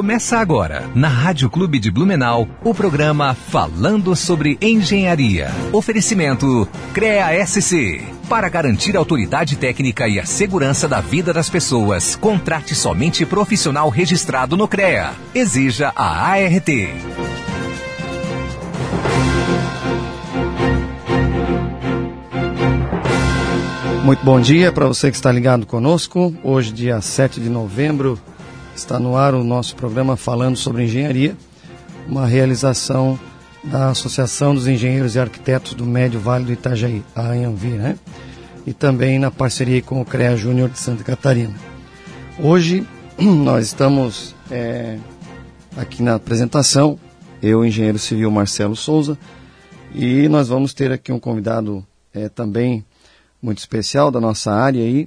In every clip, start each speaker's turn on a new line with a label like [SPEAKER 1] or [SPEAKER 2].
[SPEAKER 1] Começa agora, na Rádio Clube de Blumenau, o programa Falando sobre Engenharia. Oferecimento CREA SC. Para garantir a autoridade técnica e a segurança da vida das pessoas, contrate somente profissional registrado no CREA. Exija a ART.
[SPEAKER 2] Muito bom dia para você que está ligado conosco. Hoje, dia 7 de novembro, Está no ar o nosso programa falando sobre engenharia, uma realização da Associação dos Engenheiros e Arquitetos do Médio Vale do Itajaí, a ANVI, né? E também na parceria com o CREA Júnior de Santa Catarina. Hoje nós estamos é, aqui na apresentação, eu, engenheiro civil Marcelo Souza, e nós vamos ter aqui um convidado é, também muito especial da nossa área aí,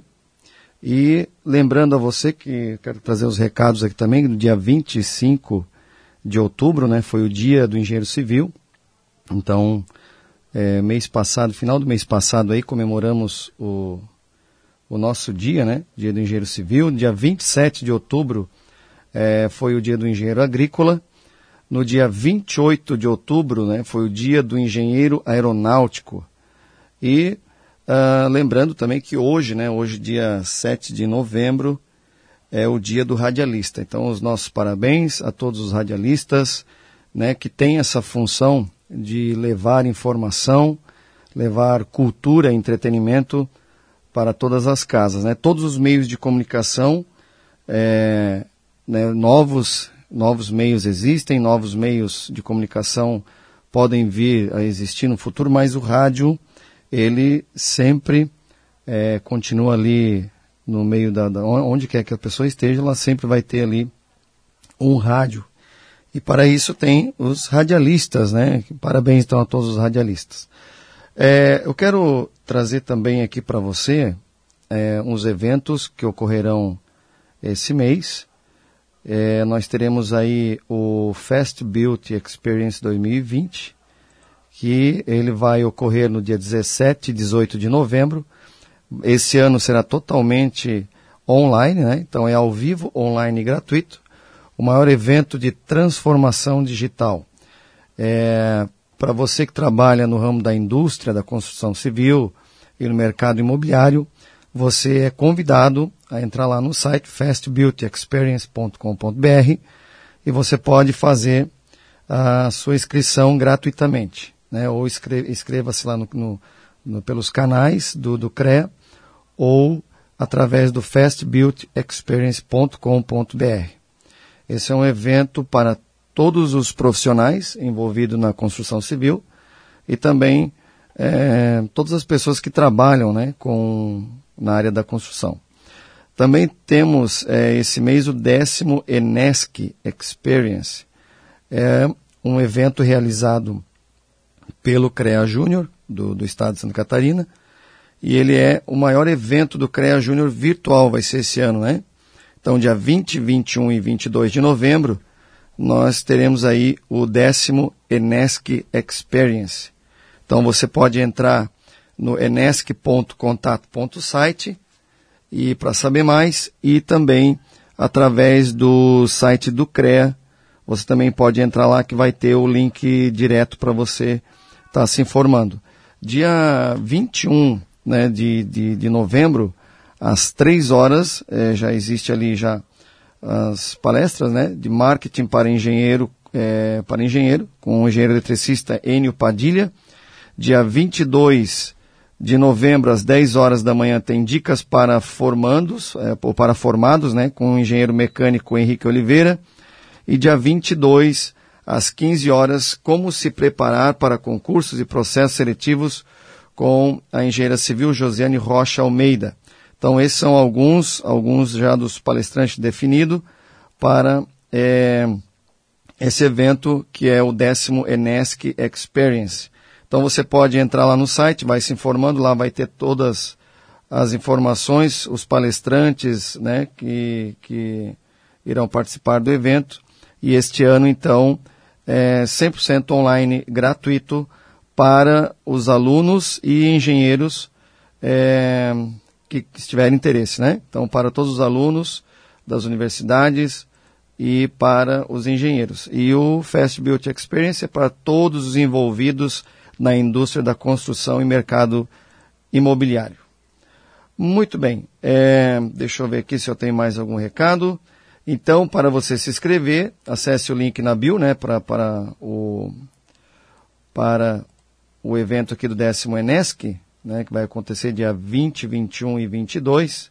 [SPEAKER 2] e lembrando a você que quero trazer os recados aqui também, no dia 25 de outubro, né, foi o dia do engenheiro civil. Então, é, mês passado, final do mês passado aí, comemoramos o, o nosso dia, né, dia do engenheiro civil. Dia 27 de outubro é, foi o dia do engenheiro agrícola. No dia 28 de outubro, né, foi o dia do engenheiro aeronáutico. E Uh, lembrando também que hoje, né, hoje dia 7 de novembro, é o dia do radialista. Então, os nossos parabéns a todos os radialistas né, que têm essa função de levar informação, levar cultura entretenimento para todas as casas. Né? Todos os meios de comunicação, é, né, novos, novos meios existem, novos meios de comunicação podem vir a existir no futuro, mas o rádio ele sempre é, continua ali no meio da, da, onde quer que a pessoa esteja, ela sempre vai ter ali um rádio. E para isso tem os radialistas, né? Parabéns então a todos os radialistas. É, eu quero trazer também aqui para você é, uns eventos que ocorrerão esse mês. É, nós teremos aí o Fast Beauty Experience 2020, que ele vai ocorrer no dia 17 e 18 de novembro. Esse ano será totalmente online, né? então é ao vivo, online e gratuito. O maior evento de transformação digital. É, Para você que trabalha no ramo da indústria, da construção civil e no mercado imobiliário, você é convidado a entrar lá no site fastbeautyexperience.com.br e você pode fazer a sua inscrição gratuitamente né, ou inscreva-se lá no, no, no, pelos canais do, do CREA ou através do fastbuildexperience.com.br. Esse é um evento para todos os profissionais envolvidos na construção civil e também é, todas as pessoas que trabalham né, com, na área da construção. Também temos é, esse mês o décimo Enesc Experience. É um evento realizado pelo CREA Júnior, do, do estado de Santa Catarina, e ele é o maior evento do CREA Júnior virtual, vai ser esse ano, né? Então, dia 20, 21 e 22 de novembro, nós teremos aí o décimo Enesc Experience. Então, você pode entrar no enesc.contato.site e para saber mais e também através do site do CREA, você também pode entrar lá que vai ter o link direto para você está se informando. Dia 21 né, de, de, de novembro, às 3 horas, é, já existe ali já as palestras né, de marketing para engenheiro, é, para engenheiro, com o engenheiro eletricista Enio Padilha. Dia 22 de novembro, às 10 horas da manhã, tem dicas para formandos, é, ou para formados, né, com o engenheiro mecânico Henrique Oliveira. E dia 22 às 15 horas, como se preparar para concursos e processos seletivos com a engenheira civil Josiane Rocha Almeida. Então, esses são alguns, alguns já dos palestrantes definidos para é, esse evento que é o décimo Enesc Experience. Então, você pode entrar lá no site, vai se informando, lá vai ter todas as informações, os palestrantes né, que, que irão participar do evento. E este ano, então, é, 100% online gratuito para os alunos e engenheiros é, que, que tiverem interesse, né? Então, para todos os alunos das universidades e para os engenheiros. E o Fast Build Experience é para todos os envolvidos na indústria da construção e mercado imobiliário. Muito bem, é, deixa eu ver aqui se eu tenho mais algum recado. Então, para você se inscrever, acesse o link na bio, né, para, para, o, para o evento aqui do décimo Enesc, né, que vai acontecer dia 20, 21 e 22.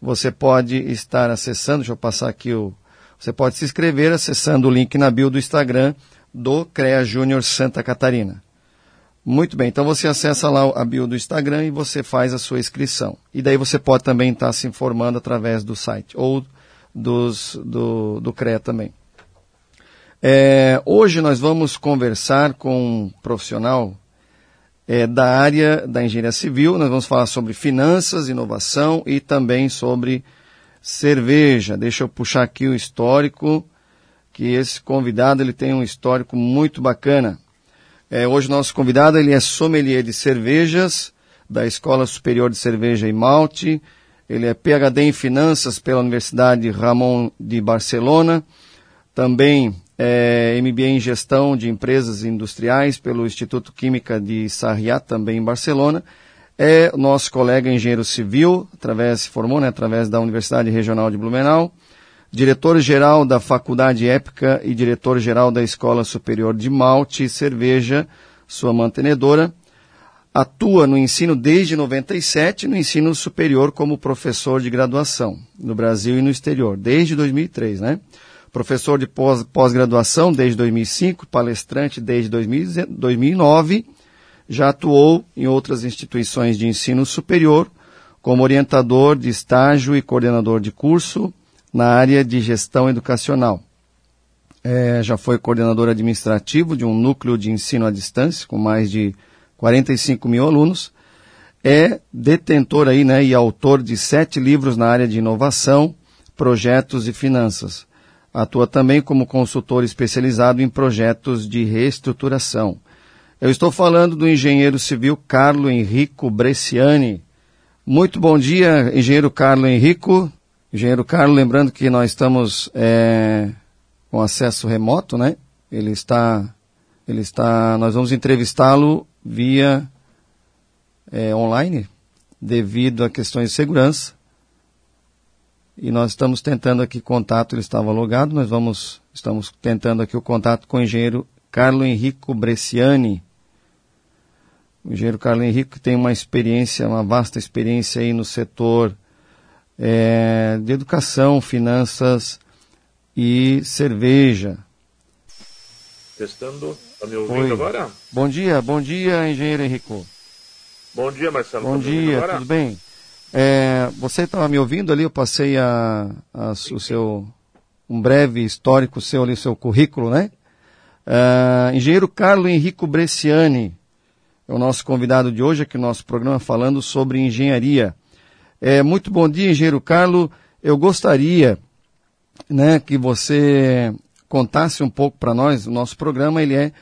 [SPEAKER 2] Você pode estar acessando, deixa eu passar aqui o, você pode se inscrever acessando o link na bio do Instagram do CREA Júnior Santa Catarina. Muito bem, então você acessa lá a bio do Instagram e você faz a sua inscrição. E daí você pode também estar se informando através do site ou dos, do, do CREA também. É, hoje nós vamos conversar com um profissional é, da área da engenharia civil. Nós vamos falar sobre finanças, inovação e também sobre cerveja. Deixa eu puxar aqui o histórico, que esse convidado ele tem um histórico muito bacana. É, hoje nosso convidado ele é sommelier de cervejas da Escola Superior de Cerveja e Malte. Ele é PhD em Finanças pela Universidade Ramon de Barcelona. Também é MBA em Gestão de Empresas Industriais pelo Instituto Química de Sarriá, também em Barcelona é nosso colega engenheiro civil, através, se formou né, através da Universidade Regional de Blumenau, diretor-geral da Faculdade Épica e diretor-geral da Escola Superior de Malte e Cerveja, sua mantenedora. Atua no ensino desde 97 no ensino superior como professor de graduação no Brasil e no exterior, desde 2003, né? Professor de pós-graduação desde 2005, palestrante desde 2009 já atuou em outras instituições de ensino superior como orientador de estágio e coordenador de curso na área de gestão educacional. É, já foi coordenador administrativo de um núcleo de ensino à distância com mais de 45 mil alunos. É detentor aí, né, e autor de sete livros na área de inovação, projetos e finanças. Atua também como consultor especializado em projetos de reestruturação eu estou falando do engenheiro civil Carlo Henrico Bresciani. Muito bom dia, engenheiro Carlo Henrico. Engenheiro Carlo, lembrando que nós estamos é, com acesso remoto, né? Ele está, ele está, nós vamos entrevistá-lo via é, online, devido a questões de segurança. E nós estamos tentando aqui contato, ele estava logado, nós vamos, estamos tentando aqui o contato com o engenheiro Carlo Henrico Bresciani. O engenheiro Carlos Henrique tem uma experiência, uma vasta experiência aí no setor é, de educação, finanças e cerveja.
[SPEAKER 3] Testando, está me ouvindo Oi. agora?
[SPEAKER 2] Bom dia, bom dia, engenheiro Henrico.
[SPEAKER 3] Bom dia, Marcelo.
[SPEAKER 2] Bom tá dia, tudo bem? É, você estava me ouvindo ali? Eu passei a, a o seu um breve histórico seu ali, seu currículo, né? Uh, engenheiro Carlos Henrico Bresciani, é o nosso convidado de hoje aqui no nosso programa falando sobre engenharia. É, muito bom dia, engenheiro Carlos. Eu gostaria né, que você contasse um pouco para nós. O nosso programa ele é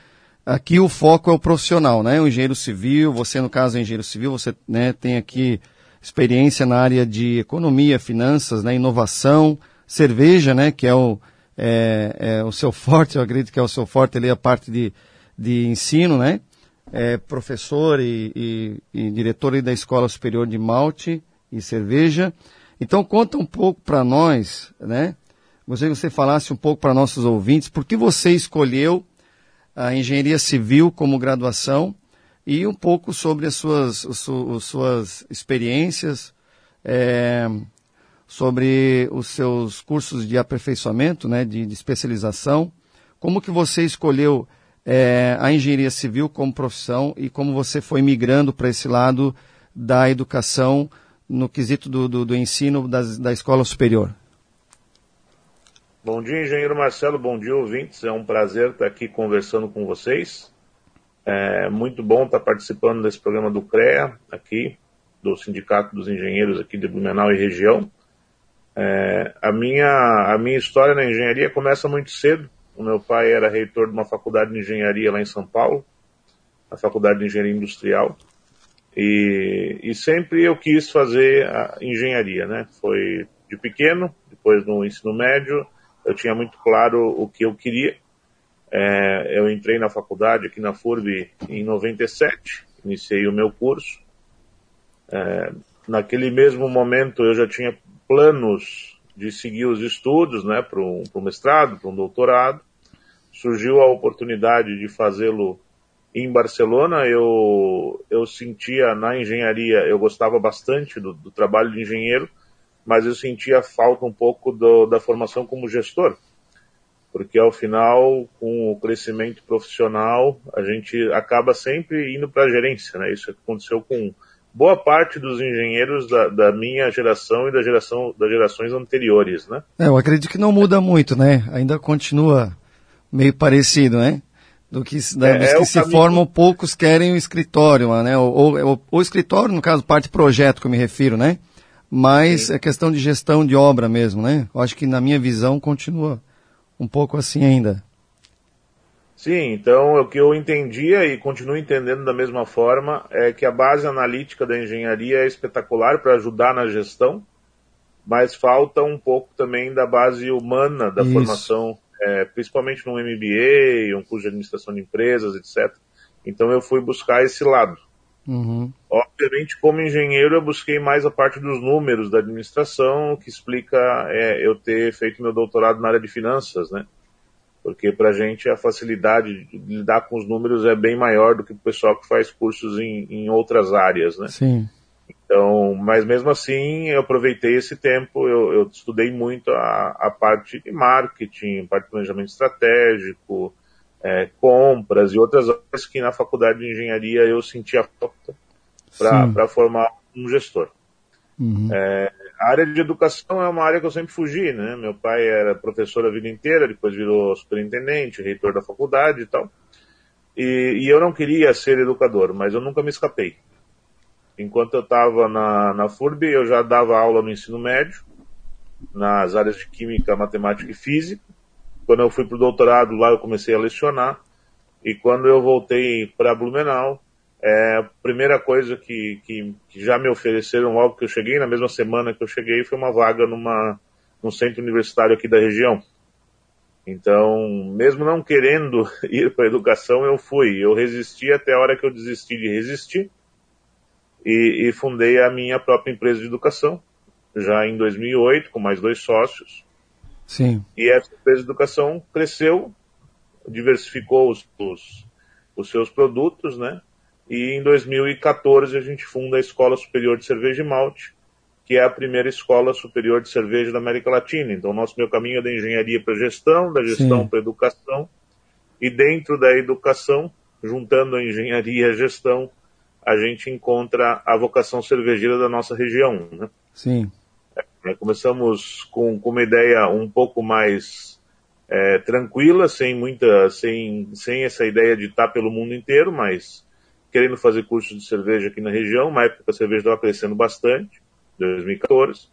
[SPEAKER 2] aqui o foco é o profissional, né? O engenheiro civil. Você no caso é engenheiro civil. Você né, tem aqui experiência na área de economia, finanças, né, inovação, cerveja, né, que é o é, é o seu forte. Eu acredito que é o seu forte ali a parte de, de ensino, né? é professor e, e, e diretor da Escola Superior de Malte e Cerveja. Então conta um pouco para nós, né? Gostaria que você falasse um pouco para nossos ouvintes, por que você escolheu a engenharia civil como graduação e um pouco sobre as suas, as suas experiências, é, sobre os seus cursos de aperfeiçoamento, né, de, de especialização. Como que você escolheu é, a engenharia civil como profissão e como você foi migrando para esse lado da educação no quesito do, do, do ensino das, da escola superior.
[SPEAKER 3] Bom dia, engenheiro Marcelo, bom dia, ouvintes. É um prazer estar aqui conversando com vocês. É muito bom estar participando desse programa do CREA, aqui, do Sindicato dos Engenheiros aqui de Blumenau e região. É, a, minha, a minha história na engenharia começa muito cedo. O meu pai era reitor de uma faculdade de engenharia lá em São Paulo, a Faculdade de Engenharia Industrial. E, e sempre eu quis fazer engenharia, né? Foi de pequeno, depois no ensino médio, eu tinha muito claro o que eu queria. É, eu entrei na faculdade aqui na FURB em 97, iniciei o meu curso. É, naquele mesmo momento eu já tinha planos de seguir os estudos, né, para um, mestrado, para um doutorado. Surgiu a oportunidade de fazê-lo em Barcelona. Eu, eu sentia na engenharia, eu gostava bastante do, do trabalho de engenheiro, mas eu sentia falta um pouco do, da formação como gestor, porque ao final, com o crescimento profissional, a gente acaba sempre indo para a gerência, né? Isso aconteceu com boa parte dos engenheiros da, da, minha geração e da geração das gerações anteriores, né?
[SPEAKER 2] É, eu acredito que não muda muito, né? Ainda continua meio parecido, né? Do que, da, é, dos é que se caminho... formam, poucos querem o escritório, né? Ou, o escritório, no caso, parte projeto que eu me refiro, né? Mas Sim. é questão de gestão de obra mesmo, né? Eu acho que na minha visão continua um pouco assim ainda.
[SPEAKER 3] Sim, então o que eu entendia e continuo entendendo da mesma forma é que a base analítica da engenharia é espetacular para ajudar na gestão, mas falta um pouco também da base humana da Isso. formação, é, principalmente no MBA, um curso de administração de empresas, etc. Então eu fui buscar esse lado. Uhum. Obviamente, como engenheiro, eu busquei mais a parte dos números da administração, que explica é, eu ter feito meu doutorado na área de finanças, né? Porque para a gente a facilidade de lidar com os números é bem maior do que o pessoal que faz cursos em, em outras áreas, né?
[SPEAKER 2] Sim.
[SPEAKER 3] Então, mas mesmo assim, eu aproveitei esse tempo, eu, eu estudei muito a, a parte de marketing, a parte de planejamento estratégico, é, compras e outras áreas que na faculdade de engenharia eu sentia falta para formar um gestor. Uhum. É, a área de educação é uma área que eu sempre fugi, né? Meu pai era professor a vida inteira, depois virou superintendente, reitor da faculdade e tal. E, e eu não queria ser educador, mas eu nunca me escapei. Enquanto eu estava na, na FURB, eu já dava aula no ensino médio, nas áreas de Química, Matemática e Física. Quando eu fui para o doutorado, lá eu comecei a lecionar. E quando eu voltei para Blumenau, é, a primeira coisa que, que, que, já me ofereceram logo que eu cheguei, na mesma semana que eu cheguei, foi uma vaga numa, num centro universitário aqui da região. Então, mesmo não querendo ir para a educação, eu fui. Eu resisti até a hora que eu desisti de resistir e, e fundei a minha própria empresa de educação, já em 2008, com mais dois sócios.
[SPEAKER 2] Sim.
[SPEAKER 3] E essa empresa de educação cresceu, diversificou os, os, os seus produtos, né? E em 2014 a gente funda a Escola Superior de Cerveja e Malte, que é a primeira escola superior de cerveja da América Latina. Então, nosso meu caminho é da engenharia para gestão, da gestão para educação, e dentro da educação, juntando a engenharia e a gestão, a gente encontra a vocação cervejeira da nossa região. Né?
[SPEAKER 2] Sim.
[SPEAKER 3] É, começamos com, com, uma ideia um pouco mais é, tranquila, sem muita, sem, sem essa ideia de estar pelo mundo inteiro, mas querendo fazer cursos de cerveja aqui na região. Uma época a cerveja estava crescendo bastante, 2014.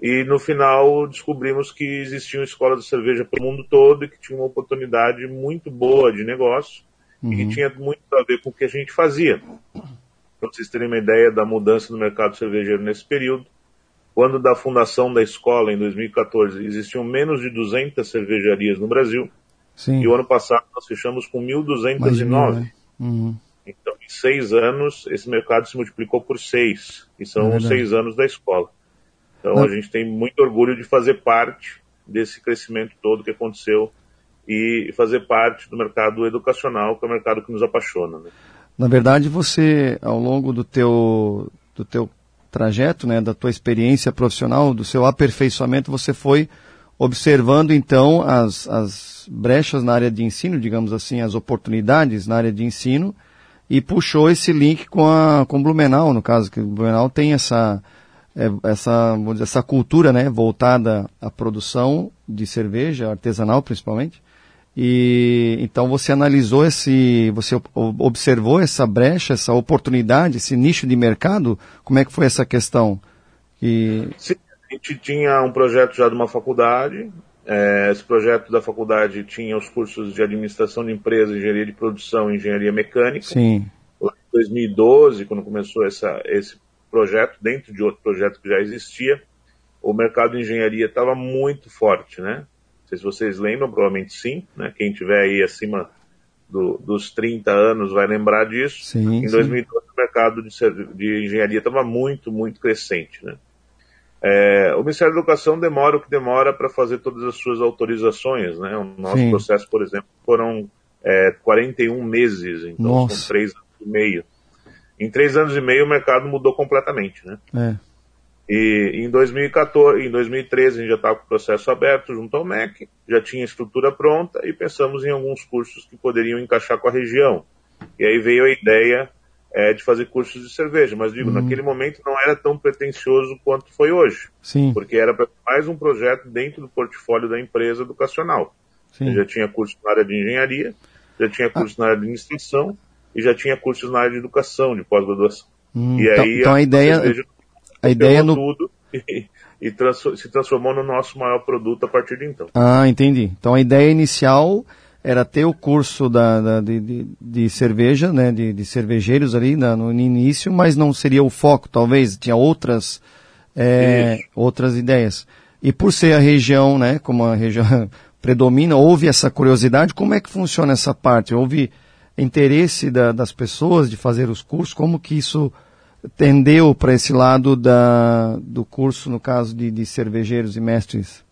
[SPEAKER 3] E no final descobrimos que existiam escolas de cerveja pelo mundo todo e que tinha uma oportunidade muito boa de negócio uhum. e que uhum. tinha muito a ver com o que a gente fazia. Para vocês terem uma ideia da mudança no mercado cervejeiro nesse período, quando da fundação da escola, em 2014, existiam menos de 200 cervejarias no Brasil. Sim. E o ano passado nós fechamos com 1.209. Né? Uhum. Então, em seis anos, esse mercado se multiplicou por seis. E são é seis anos da escola. Então, Não. a gente tem muito orgulho de fazer parte desse crescimento todo que aconteceu e fazer parte do mercado educacional, que é o mercado que nos apaixona. Né?
[SPEAKER 2] Na verdade, você, ao longo do teu, do teu trajeto, né, da tua experiência profissional, do seu aperfeiçoamento, você foi observando então as, as brechas na área de ensino, digamos assim, as oportunidades na área de ensino e puxou esse link com a com Blumenau, no caso que o Blumenau tem essa é, essa dizer, essa cultura, né, voltada à produção de cerveja artesanal principalmente. E então você analisou esse, você observou essa brecha, essa oportunidade, esse nicho de mercado. Como é que foi essa questão?
[SPEAKER 3] E... Sim, a gente tinha um projeto já de uma faculdade. É, esse projeto da faculdade tinha os cursos de administração de empresas, engenharia de produção, e engenharia mecânica.
[SPEAKER 2] Sim.
[SPEAKER 3] Lá em 2012, quando começou essa, esse projeto, dentro de outro projeto que já existia, o mercado de engenharia estava muito forte, né? Não sei se vocês lembram, provavelmente sim, né? Quem tiver aí acima do, dos 30 anos vai lembrar disso.
[SPEAKER 2] Sim,
[SPEAKER 3] em
[SPEAKER 2] sim.
[SPEAKER 3] 2012 o mercado de, de engenharia estava muito, muito crescente, né? É, o Ministério da Educação demora o que demora para fazer todas as suas autorizações, né? O nosso
[SPEAKER 2] Sim.
[SPEAKER 3] processo, por exemplo, foram é, 41 meses, então
[SPEAKER 2] Nossa.
[SPEAKER 3] são três anos e meio. Em três anos e meio o mercado mudou completamente, né?
[SPEAKER 2] É.
[SPEAKER 3] E em 2014, em 2013 a gente já estava com o processo aberto junto ao MEC, já tinha a estrutura pronta e pensamos em alguns cursos que poderiam encaixar com a região. E aí veio a ideia é, de fazer cursos de cerveja, mas digo,
[SPEAKER 2] Uhum.
[SPEAKER 3] naquele momento não era tão pretensioso quanto foi hoje,
[SPEAKER 2] Sim,
[SPEAKER 3] porque era mais um projeto dentro do portfólio da empresa educacional.
[SPEAKER 2] sim.
[SPEAKER 3] Já tinha curso na área de engenharia, já tinha curso na área de administração e já tinha cursos na área de educação, de pós-graduação.
[SPEAKER 2] Hum,
[SPEAKER 3] E
[SPEAKER 2] então,
[SPEAKER 3] aí
[SPEAKER 2] então a ideia,
[SPEAKER 3] cerveja
[SPEAKER 2] a ideia
[SPEAKER 3] pegou
[SPEAKER 2] no,
[SPEAKER 3] tudo e, e se transformou no nosso maior produto a partir de então.
[SPEAKER 2] Ah, entendi. Então a ideia inicial era ter o curso da, da- de, de, de cerveja, né, de, de cervejeiros ali na- no início, mas não seria o foco, talvez, tinha outras, é, outras ideias. E por ser a região, né, como a região predomina, houve essa curiosidade, como é que funciona essa parte? Houve interesse da- das pessoas de fazer os cursos, como que isso tendeu para esse lado da, do curso, no caso de, de cervejeiros e mestres?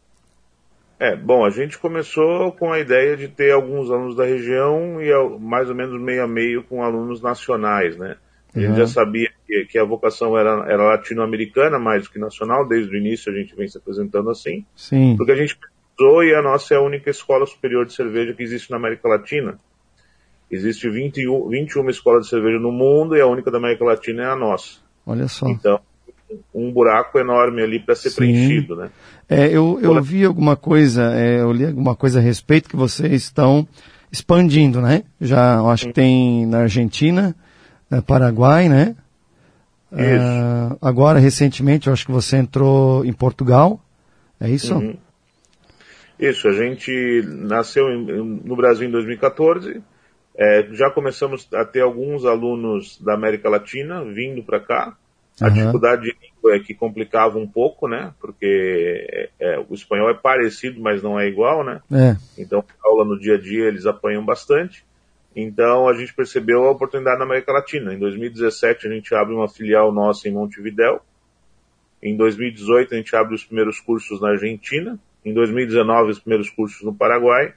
[SPEAKER 3] É, bom, a gente começou com a ideia de ter alguns alunos da região e mais ou menos meio a meio com alunos nacionais, né? A gente
[SPEAKER 2] Uhum.
[SPEAKER 3] já sabia que, que a vocação era, era latino-americana mais do que nacional, desde o início a gente vem se apresentando assim,
[SPEAKER 2] Sim.
[SPEAKER 3] porque a gente pesquisou e a nossa é a única escola superior de cerveja que existe na América Latina. Existe 21, 21 escolas de cerveja no mundo e a única da América Latina é a nossa.
[SPEAKER 2] Olha só.
[SPEAKER 3] Então, um buraco enorme ali para ser
[SPEAKER 2] Sim.
[SPEAKER 3] preenchido, né?
[SPEAKER 2] É, eu, eu vi alguma coisa, é, eu li alguma coisa a respeito que vocês estão expandindo, né? Já acho que tem na Argentina, é, Paraguai, né? Ah, agora, recentemente, eu acho que você entrou em Portugal. É isso?
[SPEAKER 3] Uhum. Isso, a gente nasceu em- no Brasil em 2014. É, já começamos a ter alguns alunos da América Latina vindo para cá. A dificuldade de língua é que complicava um pouco, né? Porque é, é, o espanhol é parecido, mas não é igual, né?
[SPEAKER 2] É.
[SPEAKER 3] Então, aula no dia a dia eles apanham bastante. Então, a gente percebeu a oportunidade na América Latina. Em 2017, a gente abre uma filial nossa em Montevidéu. Em 2018, a gente abre os primeiros cursos na Argentina. Em 2019, os primeiros cursos no Paraguai.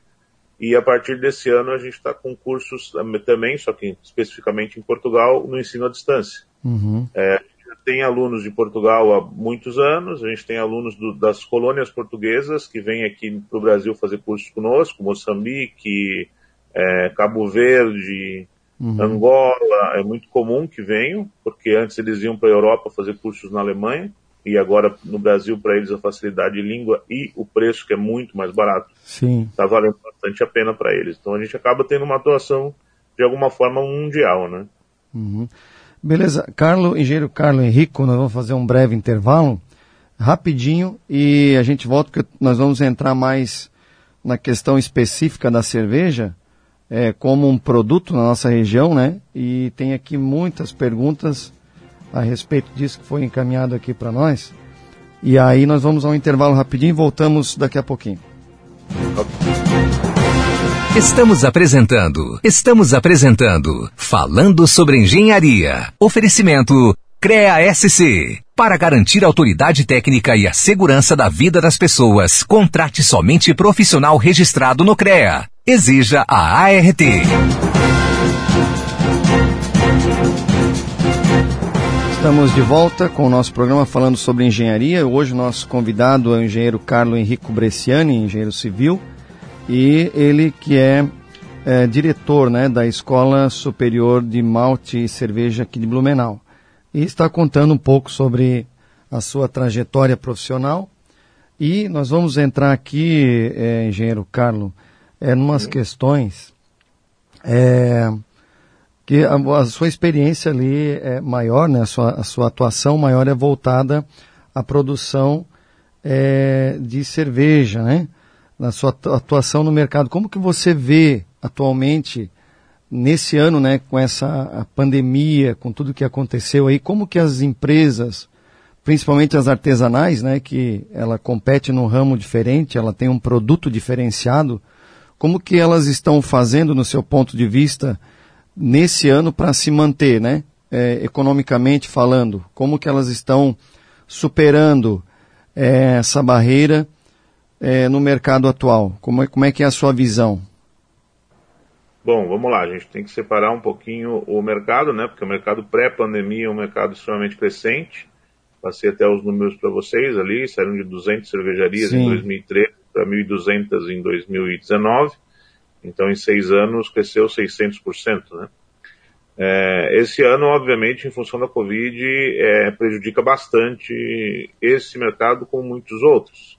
[SPEAKER 3] E a partir desse ano, a gente está com cursos também, só que especificamente em Portugal, no ensino à distância.
[SPEAKER 2] Uhum.
[SPEAKER 3] É, a gente já tem alunos de Portugal há muitos anos, a gente tem alunos do- das colônias portuguesas que vêm aqui para o Brasil fazer cursos conosco, Moçambique, é, Cabo Verde,
[SPEAKER 2] Uhum.
[SPEAKER 3] Angola, é muito comum que venham, porque antes eles iam para a Europa fazer cursos na Alemanha, e agora no Brasil, para eles, a facilidade de língua e o preço, que é muito mais barato,
[SPEAKER 2] Sim.
[SPEAKER 3] está valendo bastante a pena para eles. Então a gente acaba tendo uma atuação, de alguma forma, mundial, né?
[SPEAKER 2] Uhum. Beleza. Carlo, engenheiro Carlo Henrico, nós vamos fazer um breve intervalo, rapidinho, e a gente volta porque nós vamos entrar mais na questão específica da cerveja, é, como um produto na nossa região, né? E tem aqui muitas perguntas a respeito disso que foi encaminhado aqui para nós. E aí nós vamos ao intervalo rapidinho e voltamos daqui a pouquinho.
[SPEAKER 1] Estamos apresentando, estamos apresentando Falando sobre Engenharia. Oferecimento CREA SC. Para garantir a autoridade técnica e a segurança da vida das pessoas, contrate somente profissional registrado no CREA. Exija a ART.
[SPEAKER 2] Estamos de volta com o nosso programa falando sobre engenharia. Hoje o nosso convidado é o engenheiro Carlo Henrico Bresciani, engenheiro civil, e ele que é, é, diretor né, da Escola Superior de Malte e Cerveja aqui de Blumenau. E está contando um pouco sobre a sua trajetória profissional. E nós vamos entrar aqui, é, engenheiro Carlo, é, numas questões é, que a, a sua experiência ali é maior, né? a, sua, a sua atuação maior é voltada à produção é, de cerveja, né? na sua atu- atuação no mercado. Como que você vê atualmente, nesse ano, né, com essa pandemia, com tudo que aconteceu aí, como que as empresas principalmente as artesanais, né, que ela compete num ramo diferente, ela tem um produto diferenciado. Como que elas estão fazendo, no seu ponto de vista, nesse ano para se manter, né, é, economicamente falando? Como que elas estão superando é, essa barreira é, no mercado atual? Como é, como é que é a sua visão?
[SPEAKER 3] Bom, vamos lá, a gente tem que separar um pouquinho o mercado, né? Porque o mercado pré-pandemia é um mercado extremamente crescente. Passei até os números para vocês ali, saíram de 200 cervejarias Sim. em 2013 para 1.200 em 2019. Então, em seis anos, cresceu 600%, né? É, esse ano, obviamente, em função da Covid, é, prejudica bastante esse mercado como muitos outros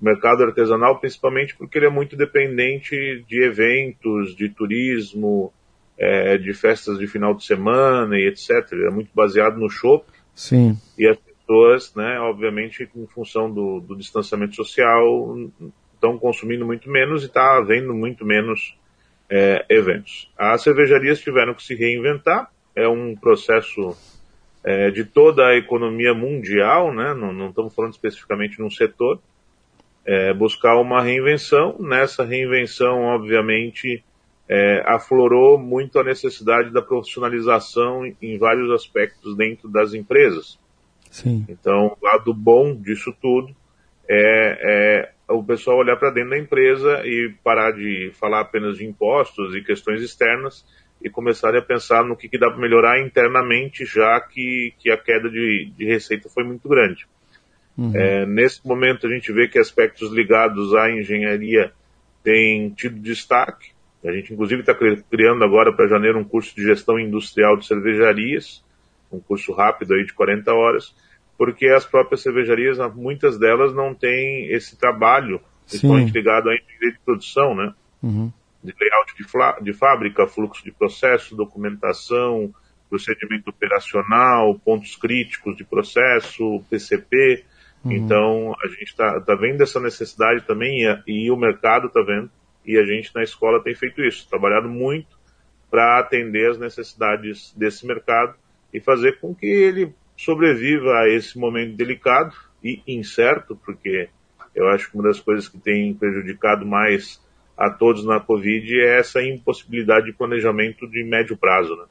[SPEAKER 3] mercado artesanal, principalmente porque ele é muito dependente de eventos, de turismo, é, de festas de final de semana e etc. Ele é muito baseado no shopping.
[SPEAKER 2] Sim.
[SPEAKER 3] E as pessoas, né, obviamente, em função do, do distanciamento social, estão consumindo muito menos e está havendo muito menos é, eventos. As cervejarias tiveram que se reinventar. É um processo é, de toda a economia mundial, né? Não, não estamos falando especificamente num setor é, buscar uma reinvenção. Nessa reinvenção, obviamente, é, aflorou muito a necessidade da profissionalização em vários aspectos dentro das empresas.
[SPEAKER 2] Sim.
[SPEAKER 3] Então, o lado bom disso tudo é, é o pessoal olhar para dentro da empresa e parar de falar apenas de impostos e questões externas e começar a pensar no que, que dá para melhorar internamente, já que, que a queda de, de receita foi muito grande. Uhum. É, nesse momento a gente vê que aspectos ligados à engenharia têm tido destaque. A gente inclusive está criando agora para janeiro um curso de gestão industrial de cervejarias, um curso rápido aí de 40 horas, porque as próprias cervejarias, muitas delas não têm esse trabalho, principalmente ligado à de produção, né? Uhum. De layout de, de fábrica, fluxo de processo, documentação, procedimento operacional, pontos críticos de processo, PCP, Uhum. Então, a gente está tá vendo essa necessidade também e, e o mercado está vendo. E a gente na escola tem feito isso, trabalhado muito para atender as necessidades desse mercado e fazer com que ele sobreviva a esse momento delicado e incerto, porque eu acho que uma das coisas que tem prejudicado mais a todos na Covid é essa impossibilidade de planejamento de médio prazo. Né?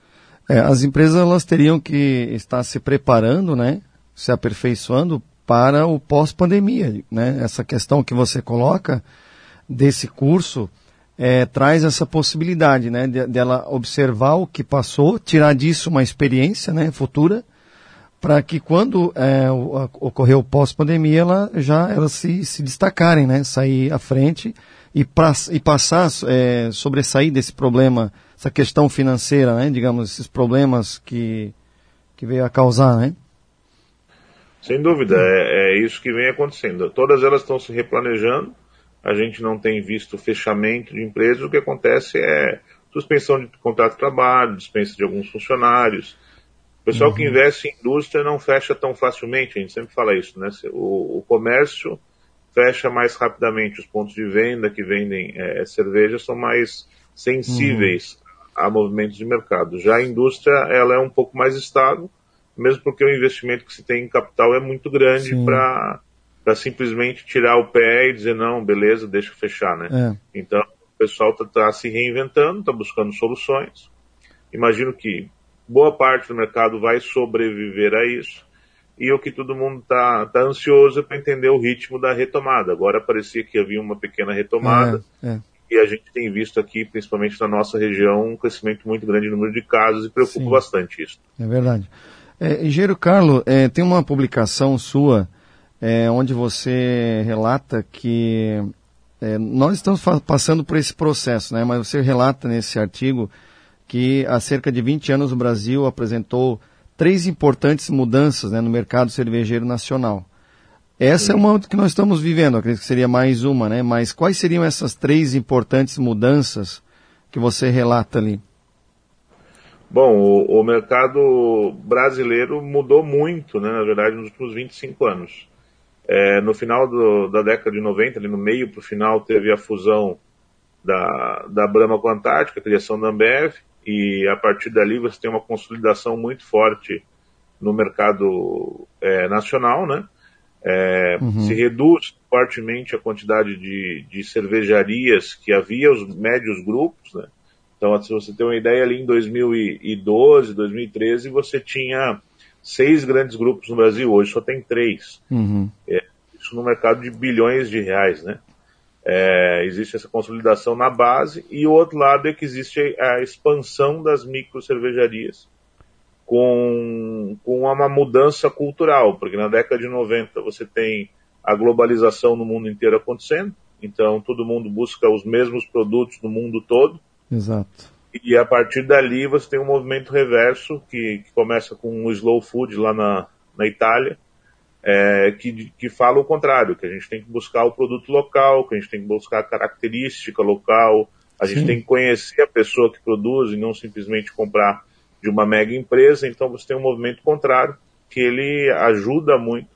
[SPEAKER 2] É, as empresas elas teriam que estar se preparando, né, se aperfeiçoando para o pós-pandemia. Né? Essa questão que você coloca desse curso é, traz essa possibilidade né, dela de, observar o que passou, tirar disso uma experiência né, futura, para que quando é, ocorreu o pós-pandemia, ela já elas se, se destacarem, né, sair à frente e, pra, e passar, é, sobressair desse problema, essa questão financeira, né, digamos, esses problemas que, que veio a causar, né?
[SPEAKER 3] Sem dúvida, é, é isso que vem acontecendo. Todas elas estão se replanejando, a gente não tem visto fechamento de empresas, o que acontece é suspensão de contrato de trabalho, dispensa de alguns funcionários. O pessoal uhum. que investe em indústria não fecha tão facilmente, a gente sempre fala isso, né? O, o comércio fecha mais rapidamente, os pontos de venda que vendem é, cerveja são mais sensíveis uhum. a movimentos de mercado. Já a indústria, ela é um pouco mais estável, mesmo porque o investimento que se tem em capital é muito grande para simplesmente tirar o pé e dizer, não, beleza, deixa fechar, né? É. Então, o pessoal está tá se reinventando, está buscando soluções. Imagino que boa parte do mercado vai sobreviver a isso. E o que todo mundo está tá ansioso é para entender o ritmo da retomada. Agora parecia que havia uma pequena retomada. É, é. E a gente tem visto aqui, principalmente na nossa região, um crescimento muito grande no número de casos e preocupa Sim. bastante isso.
[SPEAKER 2] É verdade. É, Engenheiro Carlos, é, tem uma publicação sua é, onde você relata que é, nós estamos passando por esse processo, né? mas você relata nesse artigo que há cerca de 20 anos o Brasil apresentou três importantes mudanças né, no mercado cervejeiro nacional. Essa é uma que nós estamos vivendo, acredito que seria mais uma, né? Mas quais seriam essas três importantes mudanças que você relata ali?
[SPEAKER 3] Bom, o, o, mercado brasileiro mudou muito, né, na verdade, nos últimos 25 anos. É, no final do, da década de 90, ali no meio para o final, teve a fusão da, da Brahma com a Antártica, a criação da Ambev, e a partir dali você tem uma consolidação muito forte no mercado é, nacional, né? É, uhum. Se reduz fortemente a quantidade de, de cervejarias que havia, os médios grupos, né? Então, se você tem uma ideia, ali em 2012, 2013, você tinha seis grandes grupos no Brasil, hoje só tem três. Uhum. É, isso no mercado de bilhões de reais, né? É, existe essa consolidação na base, e o outro lado é que existe a expansão das micro cervejarias com, com uma mudança cultural, porque na década de 90 você tem a globalização no mundo inteiro acontecendo, então todo mundo busca os mesmos produtos no mundo todo.
[SPEAKER 2] Exato.
[SPEAKER 3] E a partir dali você tem um movimento reverso que, que começa com o slow food lá na, na Itália, é, que, que fala o contrário, que a gente tem que buscar o produto local, que a gente tem que buscar a característica local, a gente Sim. tem que conhecer a pessoa que produz e não simplesmente comprar de uma mega empresa. Então você tem um movimento contrário que ele ajuda muito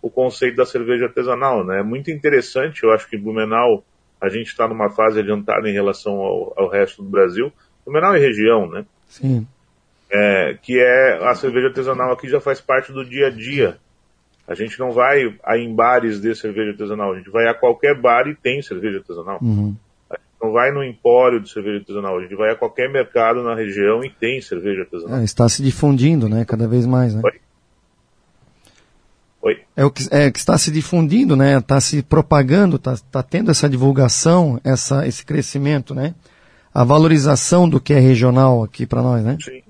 [SPEAKER 3] o conceito da cerveja artesanal. Né? É muito interessante, eu acho que Blumenau a gente está numa fase adiantada em relação ao, ao resto do Brasil. Blumenau é região, né?
[SPEAKER 2] Sim.
[SPEAKER 3] É, que é a cerveja artesanal aqui já faz parte do dia a dia a gente não vai a em bares de cerveja artesanal, a gente vai a qualquer bar e tem cerveja artesanal. Uhum. A gente não vai no empório de cerveja artesanal, a gente vai a qualquer mercado na região e tem cerveja artesanal.
[SPEAKER 2] É, está se difundindo, né, cada vez mais, né?
[SPEAKER 3] Oi? Oi?
[SPEAKER 2] É o que, é, que está se difundindo, né, está se propagando, está, está tendo essa divulgação, essa, esse crescimento, né? A valorização do que é regional aqui para nós, né?
[SPEAKER 3] Sim.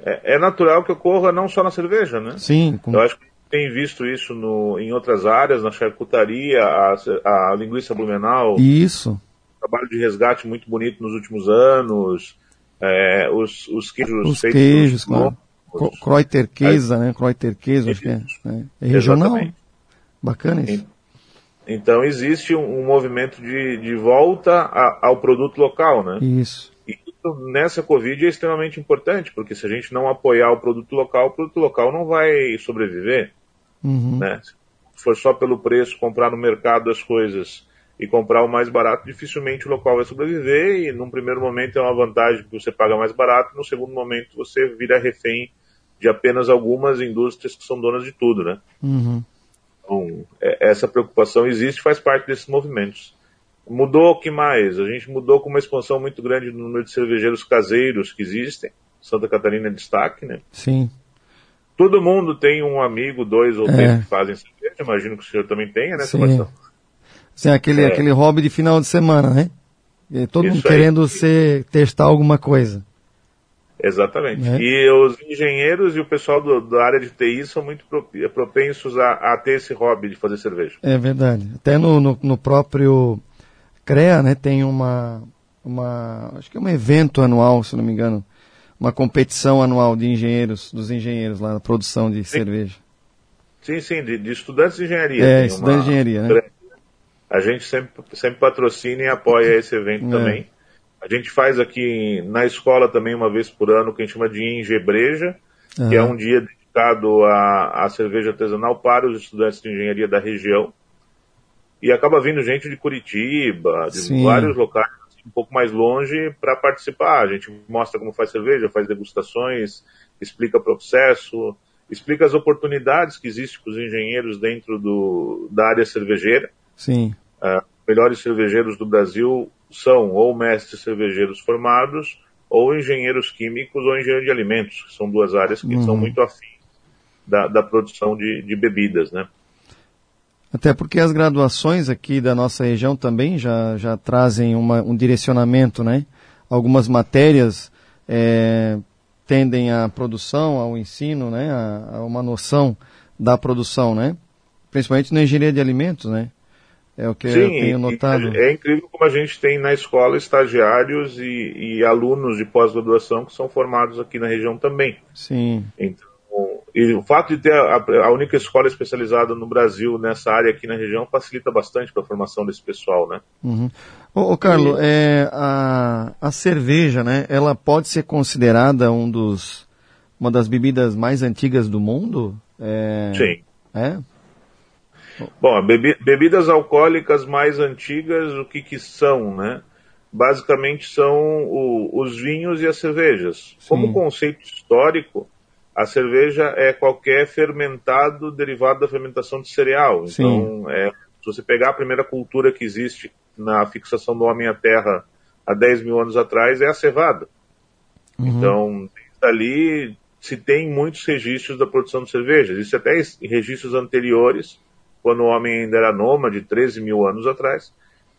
[SPEAKER 3] É, é, natural que ocorra não só na cerveja, né?
[SPEAKER 2] Sim.
[SPEAKER 3] Com... Eu acho que tem visto isso no, em outras áreas, na charcutaria, a, a linguiça blumenau.
[SPEAKER 2] Isso.
[SPEAKER 3] Trabalho de resgate muito bonito nos últimos anos. É, os, os queijos
[SPEAKER 2] os feitos. Queijos, claro. Kreuter Queza, né? Kreuter Queza, acho que é. Né? É regional. Exatamente. Bacana isso.
[SPEAKER 3] Então existe um, um movimento de, de volta a, ao produto local, né?
[SPEAKER 2] Isso.
[SPEAKER 3] Nessa Covid é extremamente importante, porque se a gente não apoiar o produto local, o produto local não vai sobreviver. Uhum. Né? Se for só pelo preço, comprar no mercado as coisas e comprar o mais barato, dificilmente o local vai sobreviver e num primeiro momento é uma vantagem porque você paga mais barato, no segundo momento você vira refém de apenas algumas indústrias que são donas de tudo, né?
[SPEAKER 2] Uhum.
[SPEAKER 3] Então, é, essa preocupação existe faz parte desses movimentos. Mudou o que mais? A gente mudou com uma expansão muito grande no número de cervejeiros caseiros que existem. Santa Catarina é destaque, né?
[SPEAKER 2] Sim.
[SPEAKER 3] Todo mundo tem um amigo, dois ou três é. que fazem cerveja. Imagino que o senhor também tenha, né, Sim. Sebastião?
[SPEAKER 2] Sim, aquele, é. aquele hobby de final de semana, né? E todo Isso mundo aí. querendo ser, testar alguma coisa.
[SPEAKER 3] Exatamente. É. E os engenheiros e o pessoal do, da área de TI são muito propensos a, a, ter esse hobby de fazer cerveja.
[SPEAKER 2] É verdade. Até no, no, no próprio CREA, né, tem uma, uma, acho que é um evento anual, se não me engano, uma competição anual de engenheiros, dos engenheiros lá na produção de sim. cerveja.
[SPEAKER 3] Sim, sim, de, de, estudantes de engenharia.
[SPEAKER 2] É, estudantes de engenharia, né?
[SPEAKER 3] A gente sempre, sempre patrocina e apoia esse evento é. também. A gente faz aqui na escola também uma vez por ano o que a gente chama de Engebreja, uhum. que é um dia dedicado à, à cerveja artesanal para os estudantes de engenharia da região. E acaba vindo gente de Curitiba, de Sim. vários locais um pouco mais longe para participar. A gente mostra como faz cerveja, faz degustações, explica o processo, explica as oportunidades que existem para os engenheiros dentro do, da área cervejeira.
[SPEAKER 2] Sim.
[SPEAKER 3] Uh, melhores cervejeiros do Brasil são ou mestres cervejeiros formados, ou engenheiros químicos ou engenheiros de alimentos, que são duas áreas que uhum. são muito afins da, da produção de, de bebidas, né?
[SPEAKER 2] Até porque as graduações aqui da nossa região também já, já trazem uma, um direcionamento, né? Algumas matérias é, tendem à produção, ao ensino, né? A, a, uma noção da produção, né? Principalmente na engenharia de alimentos, né? É o que Sim, eu tenho notado.
[SPEAKER 3] É incrível como a gente tem na escola estagiários e, e alunos de pós-graduação que são formados aqui na região também.
[SPEAKER 2] Sim.
[SPEAKER 3] Então, e o fato de ter a, a, única escola especializada no Brasil nessa área aqui na região facilita bastante para a formação desse pessoal, né?
[SPEAKER 2] Uhum. Ô, ô Carlos, e... é, a, a cerveja, né? Ela pode ser considerada um dos, uma das bebidas mais antigas do mundo? É...
[SPEAKER 3] Sim.
[SPEAKER 2] É?
[SPEAKER 3] Bom, bebi, bebidas alcoólicas mais antigas, o que que são, né? Basicamente são o, os vinhos e as cervejas. Sim. Como conceito histórico, a cerveja é qualquer fermentado derivado da fermentação de cereal. Sim. Então, é, se você pegar a primeira cultura que existe na fixação do homem à terra há 10 mil anos atrás, é a cevada. Uhum. Então, ali se tem muitos registros da produção de cerveja. Existem até registros anteriores, quando o homem ainda era nômade, 13 mil anos atrás,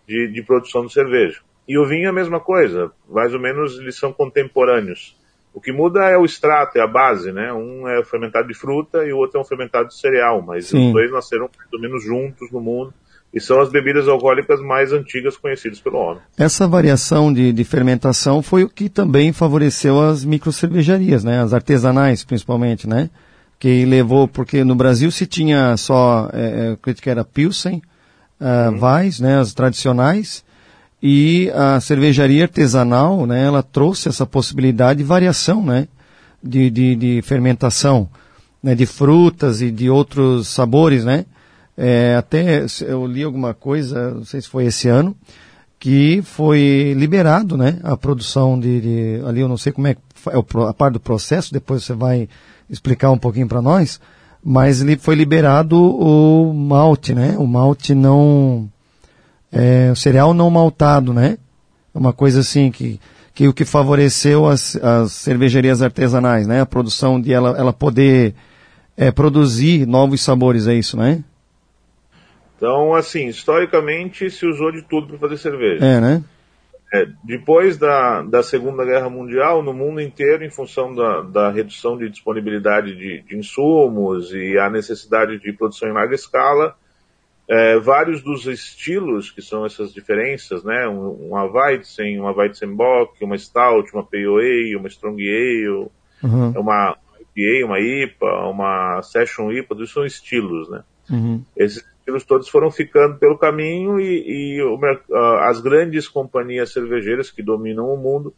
[SPEAKER 3] de, de produção de cerveja. E o vinho é a mesma coisa, mais ou menos eles são contemporâneos. O que muda é o extrato, é a base, né? Um é fermentado de fruta e o outro é um fermentado de cereal, mas Sim. os dois nasceram mais ou menos juntos no mundo e são as bebidas alcoólicas mais antigas conhecidas pelo homem.
[SPEAKER 2] Essa variação de, de fermentação foi o que também favoreceu as microcervejarias, né? As artesanais, principalmente, né? Que levou, porque no Brasil se tinha só, é, é eu acredito que era Pilsen, uh, uhum. Weiss, né? As tradicionais, e a cervejaria artesanal, né? Ela trouxe essa possibilidade de variação, né? De, de, de fermentação, né? De frutas e de outros sabores, né? É, até eu li alguma coisa, não sei se foi esse ano, que foi liberado né, a produção de, de ali eu não sei como é, é a parte do processo, depois você vai explicar um pouquinho para nós, mas ele foi liberado o malte, né? O malte não é, o cereal não maltado, né? Uma coisa assim que, que o que favoreceu as, as cervejarias artesanais, né? A produção de ela, ela poder é, produzir novos sabores, é isso, né?
[SPEAKER 3] Então, assim, historicamente se usou de tudo para fazer cerveja.
[SPEAKER 2] É, né?
[SPEAKER 3] É, depois da, da Segunda Guerra Mundial, no mundo inteiro, em função da, da redução de disponibilidade de, de, insumos e a necessidade de produção em larga escala, é, vários dos estilos, que são essas diferenças, né, um, uma Weizen, uma Weizenbock, uma Stout, uma Pale Ale, uma Strong Ale, uhum. uma IPA, uma IPA, uma Session IPA, isso são estilos, né. Uhum. Esses estilos todos foram ficando pelo caminho e, e o, as grandes companhias cervejeiras que dominam o mundo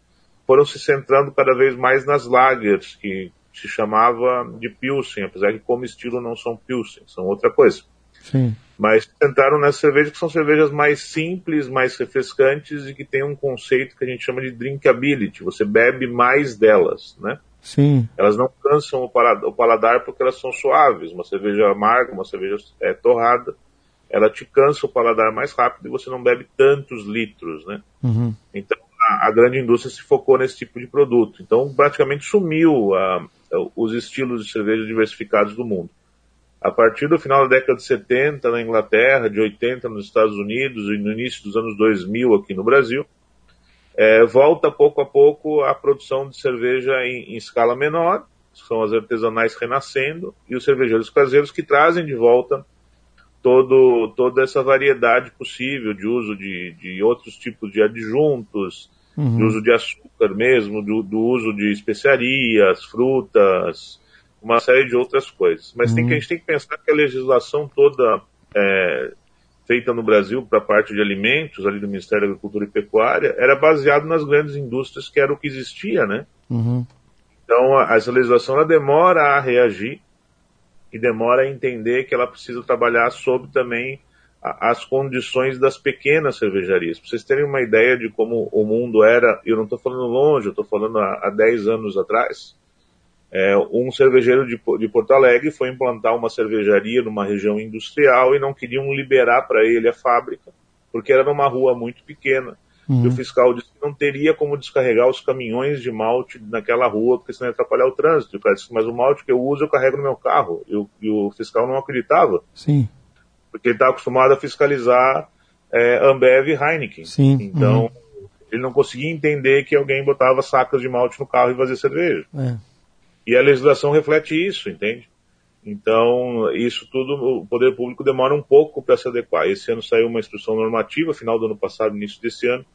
[SPEAKER 3] foram se centrando cada vez mais nas lagers, que se chamava de Pilsen, apesar que como estilo não são Pilsen, são outra coisa.
[SPEAKER 2] Sim.
[SPEAKER 3] Mas tentaram nessas cervejas que são cervejas mais simples, mais refrescantes e que tem um conceito que a gente chama de drinkability. Você bebe mais delas, né?
[SPEAKER 2] Sim.
[SPEAKER 3] Elas não cansam o paladar, porque elas são suaves. Uma cerveja amarga, uma cerveja é, torrada, ela te cansa o paladar mais rápido e você não bebe tantos litros, né?
[SPEAKER 2] Uhum.
[SPEAKER 3] Então a, a, grande indústria se focou nesse tipo de produto. Então praticamente sumiu a, os estilos de cerveja diversificados do mundo. A partir do final da década de 70 na Inglaterra, de 80 nos Estados Unidos e no início dos anos 2000 aqui no Brasil, é, volta pouco a pouco a produção de cerveja em, em escala menor, são as artesanais renascendo, e os cervejeiros caseiros que trazem de volta todo, toda essa variedade possível de uso de, de outros tipos de adjuntos, uhum. de uso de açúcar mesmo, do, do, uso de especiarias, frutas, uma série de outras coisas. Mas uhum. tem que, a gente tem que pensar que a legislação toda é, feita no Brasil para a parte de alimentos, ali do Ministério da Agricultura e Pecuária, era baseado nas grandes indústrias, que era o que existia, né?
[SPEAKER 2] Uhum.
[SPEAKER 3] Então, a, essa legislação ela demora a reagir e demora a entender que ela precisa trabalhar sobre também a, as condições das pequenas cervejarias. Para vocês terem uma ideia de como o mundo era, eu não estou falando longe, eu estou falando há, há 10 anos atrás, é, um cervejeiro de, de, Porto Alegre foi implantar uma cervejaria numa região industrial e não queriam liberar para ele a fábrica, porque era numa rua muito pequena. Uhum. E o fiscal disse que não teria como descarregar os caminhões de malte naquela rua, porque senão ia atrapalhar o trânsito. E o cara disse, mas o malte que eu uso eu carrego no meu carro. E o, e o fiscal não acreditava.
[SPEAKER 2] Sim.
[SPEAKER 3] Porque ele estava acostumado a fiscalizar é, Ambev e Heineken.
[SPEAKER 2] Sim.
[SPEAKER 3] Então, uhum. ele não conseguia entender que alguém botava sacas de malte no carro e fazia cerveja.
[SPEAKER 2] É.
[SPEAKER 3] E a legislação reflete isso, entende? Então, isso tudo, o poder público demora um pouco para se adequar. Esse ano saiu uma instrução normativa, final do ano passado, início desse ano,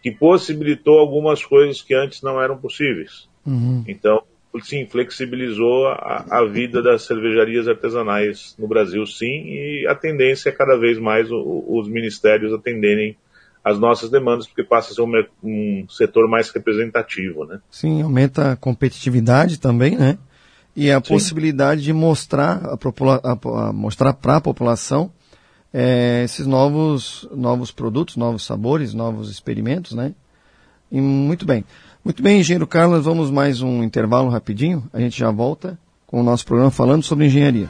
[SPEAKER 3] que possibilitou algumas coisas que antes não eram possíveis.
[SPEAKER 2] Uhum.
[SPEAKER 3] Então, sim, flexibilizou a, a, vida das cervejarias artesanais no Brasil, sim, e a tendência é cada vez mais o, os ministérios atenderem as nossas demandas, porque passa a ser um, um, setor mais representativo, né?
[SPEAKER 2] Sim, aumenta a competitividade também, né? E a Sim. possibilidade de mostrar a, a, a mostrar para a população é, esses novos novos produtos, novos sabores, novos experimentos, né? E muito bem. Muito bem, engenheiro Carlos, vamos mais um intervalo rapidinho, a gente já volta com o nosso programa falando sobre engenharia.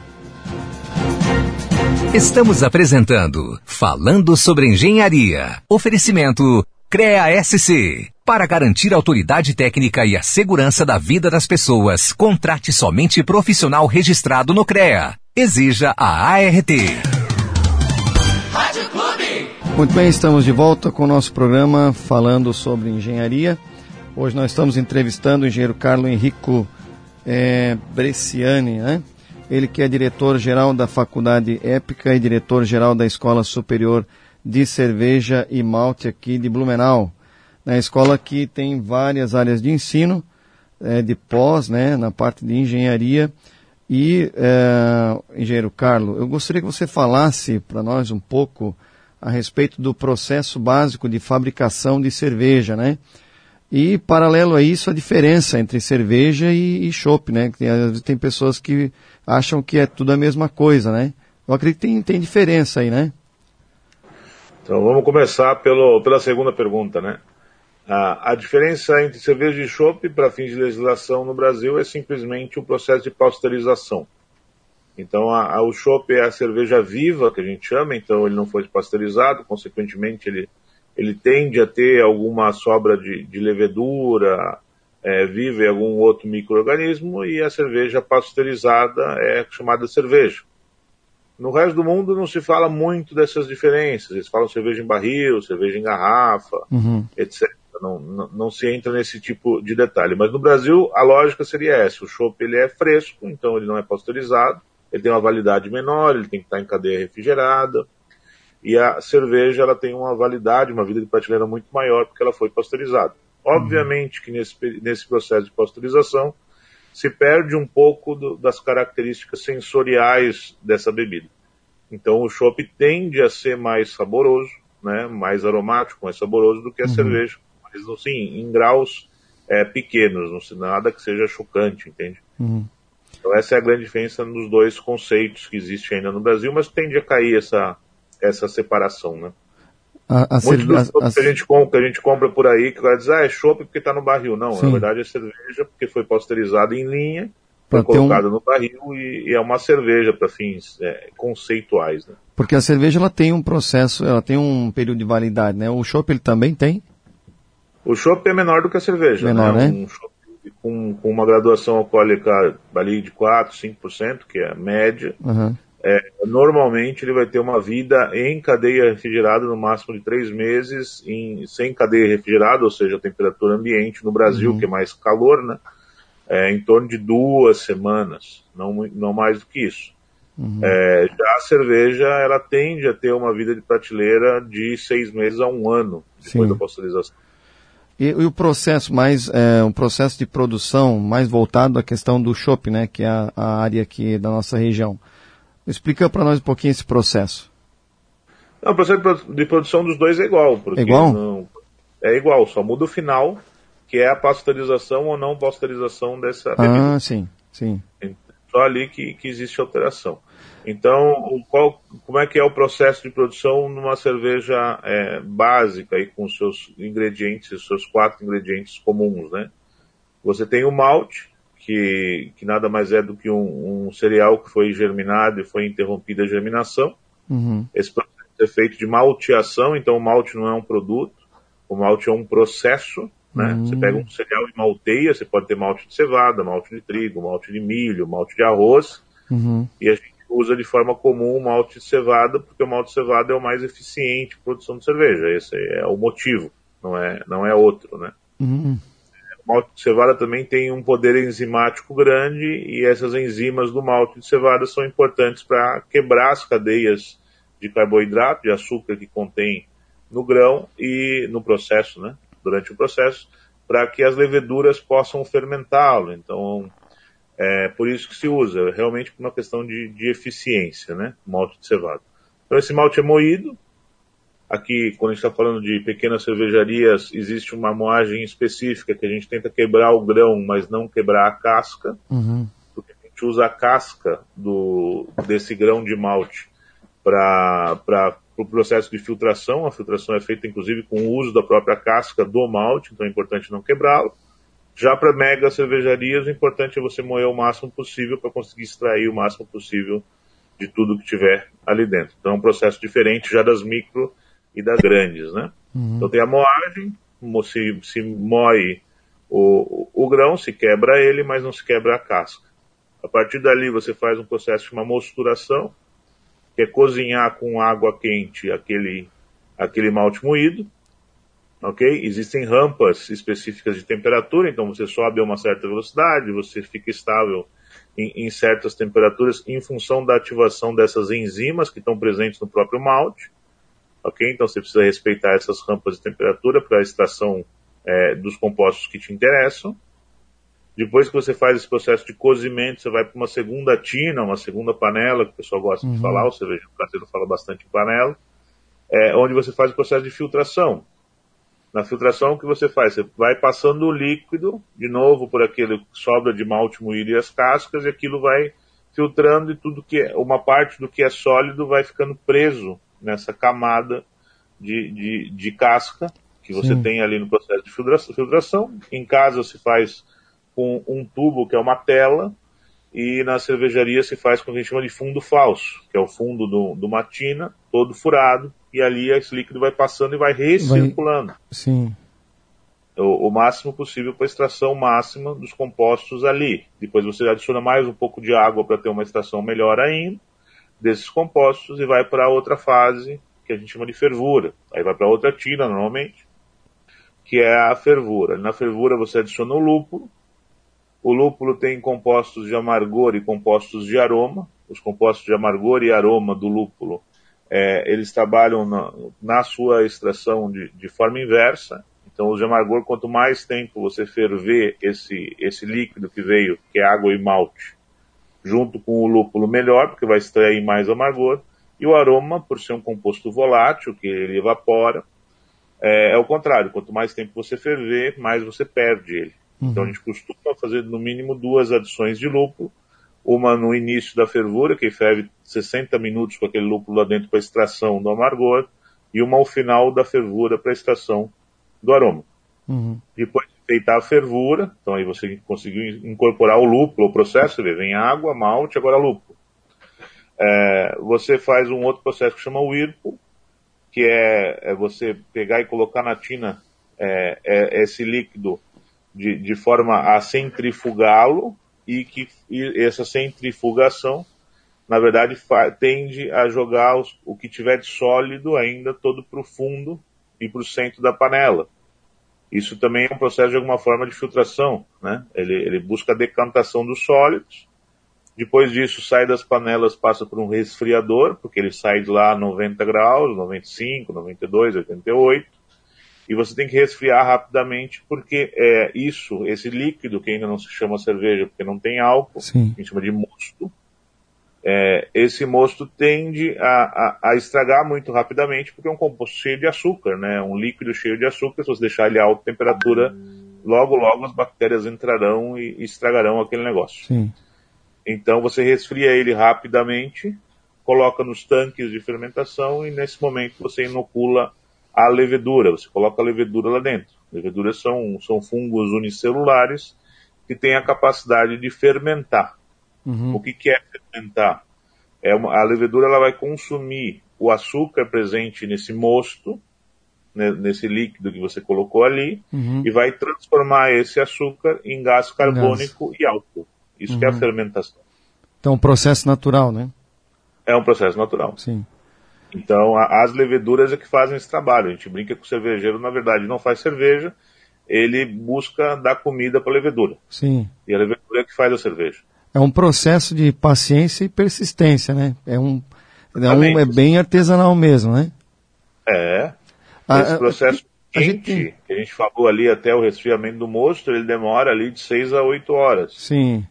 [SPEAKER 1] Estamos apresentando Falando sobre Engenharia. Oferecimento CREA SC. Para garantir a autoridade técnica e a segurança da vida das pessoas, contrate somente profissional registrado no CREA. Exija a ART.
[SPEAKER 2] Rádio Clube. Muito bem, estamos de volta com o nosso programa falando sobre engenharia. Hoje nós estamos entrevistando o engenheiro Carlos Henrico é, Bresciani, né? Ele que é diretor-geral da Faculdade Épica e diretor-geral da Escola Superior de Cerveja e Malte aqui de Blumenau. Na escola que tem várias áreas de ensino, é, de pós, né, na parte de engenharia. E, é, engenheiro Carlos, eu gostaria que você falasse para nós um pouco a respeito do processo básico de fabricação de cerveja, né? E, paralelo a isso, a diferença entre cerveja e, e chopp, né? Tem, tem pessoas que acham que é tudo a mesma coisa, né? Eu acredito que tem, tem diferença aí, né?
[SPEAKER 3] Então vamos começar pelo, pela segunda pergunta, né? A, a diferença entre cerveja e chopp para fins de legislação no Brasil é simplesmente o processo de pasteurização. Então a, a, o chopp é a cerveja viva que a gente chama, então ele não foi pasteurizado, consequentemente ele, ele tende a ter alguma sobra de, de levedura é, viva em algum outro microorganismo e a cerveja pasteurizada é chamada cerveja. No resto do mundo não se fala muito dessas diferenças. Eles falam cerveja em barril, cerveja em garrafa, uhum. etc. Não, não, não, se entra nesse tipo de detalhe. Mas no Brasil a lógica seria essa: o chopp ele é fresco, então ele não é pasteurizado, ele tem uma validade menor, ele tem que estar em cadeia refrigerada. E a cerveja ela tem uma validade, uma vida de prateleira muito maior porque ela foi pasteurizada. Obviamente que nesse, nesse processo de pasteurização se perde um pouco do, das características sensoriais dessa bebida. Então o chopp tende a ser mais saboroso, né, mais aromático, mais saboroso do que a uhum. cerveja, mas assim, em graus é, pequenos, não se nada que seja chocante, entende? Uhum. Então essa é a grande diferença nos dois conceitos que existem ainda no Brasil, mas tende a cair essa, essa separação, né? A, a a, que, a gente compra, que a gente compra por aí, que o cara diz, ah, é chopp porque está no barril. Não, Sim. na verdade é cerveja porque foi pasteurizada em linha, foi colocada um... no barril e, e, é uma cerveja para fins é, conceituais. Né?
[SPEAKER 2] Porque a cerveja ela tem um processo, ela tem um período de validade, né? O chopp ele também tem?
[SPEAKER 3] O chopp é menor do que a cerveja. Menor, né? né? Um chopp com, com uma graduação alcoólica ali de 4, 5%, que é a média. Uhum é, normalmente ele vai ter uma vida em cadeia refrigerada no máximo de três meses, em, sem cadeia refrigerada, ou seja, temperatura ambiente, no Brasil, uhum. que é mais calor, né? É, em torno de duas semanas, não, não mais do que isso. Uhum. É, já a cerveja, ela tende a ter uma vida de prateleira de seis meses a um ano depois Sim. da pasteurização.
[SPEAKER 2] E, e, o processo mais, é, um processo de produção mais voltado à questão do chopp, né, que é a, a área aqui da nossa região. Explica para nós um pouquinho esse processo.
[SPEAKER 3] Não, o processo de produção dos dois é igual.
[SPEAKER 2] é igual?
[SPEAKER 3] Não, é igual, só muda o final, que é a pasteurização ou não pasteurização dessa
[SPEAKER 2] bebida. Ah, sim, sim.
[SPEAKER 3] Só ali que, que existe alteração. Então, qual, como é que é o processo de produção numa cerveja é, básica, aí, com seus ingredientes, seus quatro ingredientes comuns, né? Você tem o malte, que, que nada mais é do que um, um cereal que foi germinado e foi interrompida a germinação. Uhum. Esse processo é feito de malteação, então o malte não é um produto, o malte é um processo. Né? Uhum. Você pega um cereal e malteia, você pode ter malte de cevada, malte de trigo, malte de milho, malte de arroz, uhum. e a gente usa de forma comum o malte de cevada, porque o malte de cevada é o mais eficiente para produção de cerveja. Esse é o motivo, não é, não é outro, né? Uhum malte de cevada também tem um poder enzimático grande e essas enzimas do malte de cevada são importantes para quebrar as cadeias de carboidrato, de açúcar que contém no grão e no processo, né? Durante o processo, para que as leveduras possam fermentá-lo. Então, é por isso que se usa, realmente por uma questão de, de eficiência, né? Malte de cevada. Então, esse malte é moído, Aqui, quando a gente está falando de pequenas cervejarias, existe uma moagem específica que a gente tenta quebrar o grão, mas não quebrar a casca. Uhum. Porque a gente usa a casca do, desse grão de malte para o pro processo de filtração. A filtração é feita, inclusive, com o uso da própria casca do malte, então é importante não quebrá-lo. Já para mega cervejarias, o importante é você moer o máximo possível para conseguir extrair o máximo possível de tudo que tiver ali dentro. Então é um processo diferente já das micro e das grandes, né? Uhum. Então tem a moagem, se, se moe o, o, o grão, se quebra ele, mas não se quebra a casca. A partir dali você faz um processo de uma mosturação, que é cozinhar com água quente aquele, aquele malte moído, ok? Existem rampas específicas de temperatura, então você sobe a uma certa velocidade, você fica estável em, em certas temperaturas em função da ativação dessas enzimas que estão presentes no próprio malte, ok? Então você precisa respeitar essas rampas de temperatura para a extração é, dos compostos que te interessam. Depois que você faz esse processo de cozimento, você vai para uma segunda tina, uma segunda panela, que o pessoal gosta uhum. de falar, o cervejeiro brasileiro fala bastante em panela, é, onde você faz o processo de filtração. Na filtração, o que você faz? Você vai passando o líquido, de novo, por aquele que sobra de malte moído e as cascas, e aquilo vai filtrando e tudo que é, uma parte do que é sólido vai ficando preso nessa camada de, de, de casca que você Sim. tem ali no processo de filtração. Em casa se faz com um tubo que é uma tela, e na cervejaria se faz com o que a gente chama de fundo falso, que é o fundo do, do matina, todo furado, e ali esse líquido vai passando e vai recirculando. Vai...
[SPEAKER 2] Sim.
[SPEAKER 3] O, o, máximo possível para a extração máxima dos compostos ali. Depois você adiciona mais um pouco de água para ter uma extração melhor ainda desses compostos e vai para outra fase que a gente chama de fervura. Aí vai para outra tina normalmente, que é a fervura. Na fervura você adiciona o lúpulo, o lúpulo tem compostos de amargor e compostos de aroma. Os compostos de amargor e aroma do lúpulo, é, eles trabalham na, na sua extração de, de, forma inversa. Então, os de amargor, quanto mais tempo você ferver esse, esse líquido que veio, que é água e malte, junto com o lúpulo, melhor, porque vai extrair mais amargor. E o aroma, por ser um composto volátil, que ele evapora, é, é o contrário. Quanto mais tempo você ferver, mais você perde ele. Uhum. Então a gente costuma fazer no mínimo duas adições de lúpulo, uma no início da fervura, que ferve 60 minutos com aquele lúpulo lá dentro para extração do amargor, e uma ao final da fervura para extração do aroma. Uhum. Depois feita a fervura, então aí você conseguiu incorporar o lúpulo, o processo, vem água, malte, agora lúpulo. É, você faz um outro processo que chama Whirlpool, que é, é você pegar e colocar na tina é, é esse líquido de, de forma a centrifugá-lo e que e essa centrifugação, na verdade, tende a jogar os, o que tiver de sólido ainda todo para o fundo e para o centro da panela. Isso também é um processo de alguma forma de filtração, né? Ele, ele busca a decantação dos sólidos. Depois disso, sai das panelas, passa por um resfriador, porque ele sai de lá a 90 graus, 95, 92, 88 e você tem que resfriar rapidamente, porque é isso, esse líquido que ainda não se chama cerveja, porque não tem álcool, Sim. a gente chama de mosto, é, esse mosto tende a, a, a, estragar muito rapidamente, porque é um composto cheio de açúcar, né? Um líquido cheio de açúcar, se você deixar ele a alta temperatura, logo, logo as bactérias entrarão e, e estragarão aquele negócio.
[SPEAKER 2] Sim.
[SPEAKER 3] Então você resfria ele rapidamente, coloca nos tanques de fermentação e nesse momento você inocula a levedura, você coloca a levedura lá dentro. Leveduras são, são fungos unicelulares que têm a capacidade de fermentar. Uhum. O que, que é fermentar? É uma, a levedura ela vai consumir o açúcar presente nesse mosto, né, nesse líquido que você colocou ali, uhum. e vai transformar esse açúcar em gás carbônico gás. e álcool. Isso uhum. que é a uhum. fermentação.
[SPEAKER 2] Então, um processo natural, né?
[SPEAKER 3] É um processo natural.
[SPEAKER 2] Sim.
[SPEAKER 3] Então, a, as leveduras é que fazem esse trabalho. A gente brinca que o cervejeiro, na verdade, não faz cerveja, ele busca dar comida para a levedura.
[SPEAKER 2] Sim.
[SPEAKER 3] E a levedura é que faz a cerveja.
[SPEAKER 2] É um processo de paciência e persistência, né? É um, é, um, é bem artesanal mesmo, né?
[SPEAKER 3] É. Esse processo a, quente, a gente... que a gente falou ali até o resfriamento do mosto, ele demora ali de 6 a 8 horas.
[SPEAKER 2] Sim.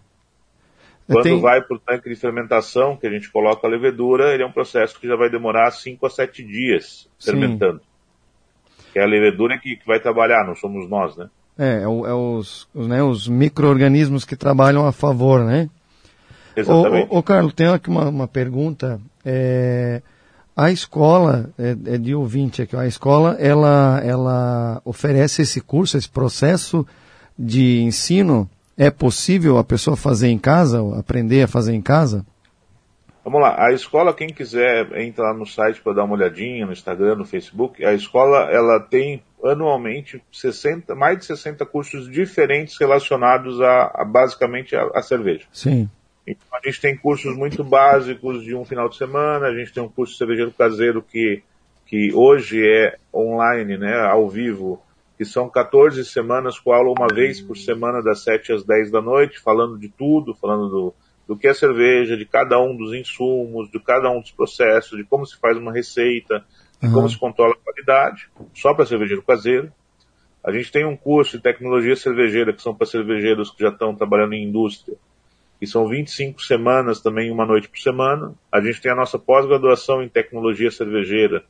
[SPEAKER 3] Quando tenho... vai para o tanque de fermentação, que a gente coloca a levedura, ele é um processo que já vai demorar 5 a 7 dias fermentando. Sim. Que é a levedura que, que vai trabalhar, não somos nós, né?
[SPEAKER 2] É, é, é os, os, né, os micro-organismos que trabalham a favor, né?
[SPEAKER 3] Exatamente.
[SPEAKER 2] Ô, ô, ô Carlos, tem aqui uma, uma pergunta. É, a escola, é, é, de ouvinte aqui, a escola, ela, ela oferece esse curso, esse processo de ensino é possível a pessoa fazer em casa, aprender a fazer em casa?
[SPEAKER 3] Vamos lá, a escola, quem quiser, entra lá no site para dar uma olhadinha, no Instagram, no Facebook. A escola, ela tem anualmente 60, mais de 60 cursos diferentes relacionados a, a basicamente a, a, cerveja.
[SPEAKER 2] Sim.
[SPEAKER 3] Então a gente tem cursos muito básicos de um final de semana, a gente tem um curso de cervejeiro caseiro que, que hoje é online, né, ao vivo, que são 14 semanas com aula uma vez por semana das 7 às 10 da noite, falando de tudo, falando do do que é cerveja, de cada um dos insumos, de cada um dos processos, de como se faz uma receita, uhum. como se controla a qualidade, só para cervejeiro caseiro. A gente tem um curso de tecnologia cervejeira, que são para cervejeiros que já estão trabalhando em indústria, que são 25 semanas também, uma noite por semana. A gente tem a nossa pós-graduação em tecnologia cervejeira,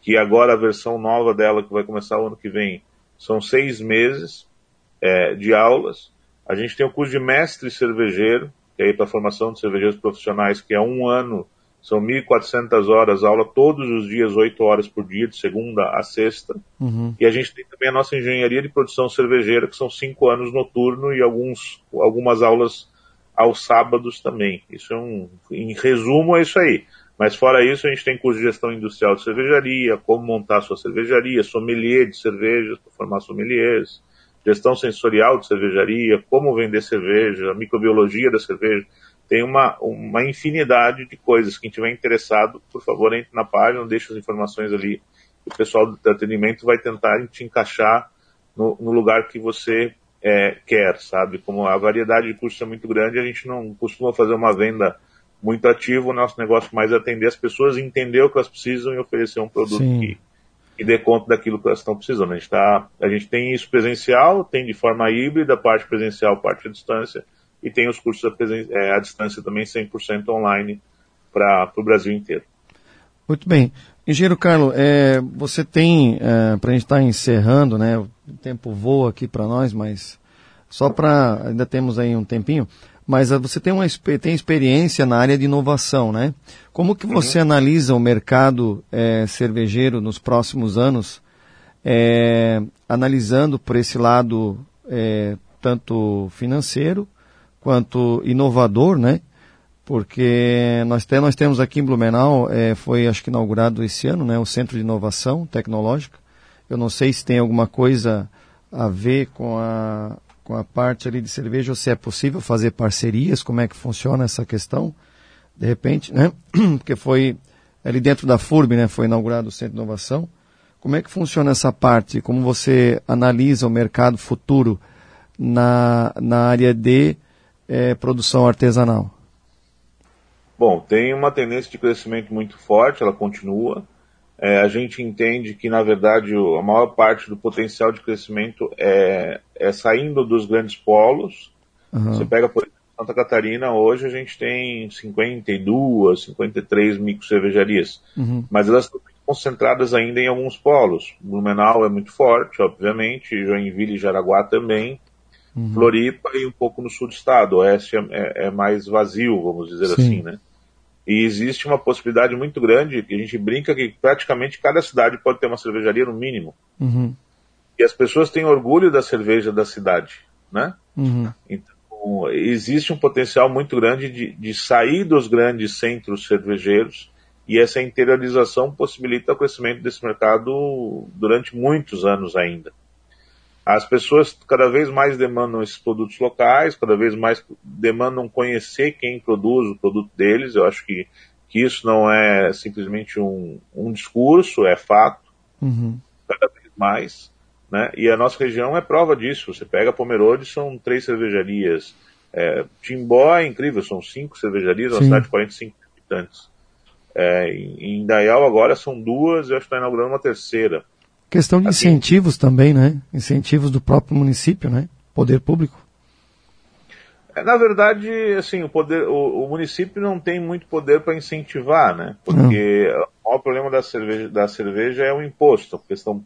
[SPEAKER 3] que agora a versão nova dela, que vai começar o ano que vem, são seis meses é, de aulas. A gente tem o curso de mestre cervejeiro, que é para formação de cervejeiros profissionais, que é um ano, são 1.400 horas, aula todos os dias, 8 horas por dia, de segunda a sexta. Uhum. E a gente tem também a nossa engenharia de produção cervejeira, que são 5 anos noturno e alguns, algumas aulas aos sábados também. Isso é um, em resumo, é isso aí. Mas fora isso, a gente tem curso de gestão industrial de cervejaria, como montar sua cervejaria, sommelier de cervejas, para formar sommeliers, gestão sensorial de cervejaria, como vender cerveja, microbiologia da cerveja. Tem uma, uma infinidade de coisas. Quem tiver interessado, por favor, entre na página, deixe as informações ali. O pessoal do atendimento vai tentar te encaixar no, no lugar que você é, quer, sabe? Como a variedade de cursos é muito grande, a gente não costuma fazer uma venda muito ativa. O nosso negócio mais é atender as pessoas, entender o que elas precisam e oferecer um produto Sim. que e dê conta daquilo que elas estão precisando. A gente, tá, a gente tem isso presencial, tem de forma híbrida, parte presencial, parte à distância, e tem os cursos à, é, à distância também 100% online para o Brasil inteiro.
[SPEAKER 2] Muito bem. Engenheiro Carlos, é, você tem, é, para a gente estar tá encerrando, né, o tempo voa aqui para nós, mas só para, ainda temos aí um tempinho, mas uh, você tem, uma, tem experiência na área de inovação, né? Como que você uhum. analisa o mercado é, cervejeiro nos próximos anos, é, analisando por esse lado é, tanto financeiro quanto inovador, né? Porque nós, te, nós temos aqui em Blumenau, é, foi acho que inaugurado esse ano, né? O Centro de Inovação Tecnológica. Eu não sei se tem alguma coisa a ver com a, com a parte ali de cerveja, ou se é possível fazer parcerias, como é que funciona essa questão, de repente, né? Porque foi ali dentro da FURB, né? Foi inaugurado o Centro de Inovação. Como é que funciona essa parte? Como você analisa o mercado futuro na, na área de é, produção artesanal?
[SPEAKER 3] Bom, tem uma tendência de crescimento muito forte, ela continua. É, a gente entende que, na verdade, a maior parte do potencial de crescimento é, é saindo dos grandes polos. Uhum. Você pega, por exemplo, Santa Catarina, hoje a gente tem 52, 53 micro cervejarias, uhum. mas elas estão concentradas ainda em alguns polos. Blumenau é muito forte, obviamente, Joinville e Jaraguá também, uhum. Floripa e um pouco no sul do estado. O oeste é, é, é mais vazio, vamos dizer Sim. assim, né? E existe uma possibilidade muito grande, que a gente brinca que praticamente cada cidade pode ter uma cervejaria no mínimo. Uhum. E as pessoas têm orgulho da cerveja da cidade, né? Uhum. Então, existe um potencial muito grande de, de sair dos grandes centros cervejeiros e essa interiorização possibilita o crescimento desse mercado durante muitos anos ainda. As pessoas cada vez mais demandam esses produtos locais, cada vez mais demandam conhecer quem produz o produto deles. Eu acho que, que isso não é simplesmente um, um discurso, é fato, uhum. cada vez mais. Né? E a nossa região é prova disso. Você pega Pomerode, são três cervejarias. É, Timbó é incrível, são cinco cervejarias, uma cidade de 45 habitantes. É, em Indaial agora são duas, eu acho que está inaugurando uma terceira.
[SPEAKER 2] Questão de assim, incentivos também, né? Incentivos do próprio município, né? Poder público.
[SPEAKER 3] É, na verdade, assim, o, poder, o, o município não tem muito poder para incentivar, né? Porque não. o maior problema da cerveja, da cerveja é o imposto, a questão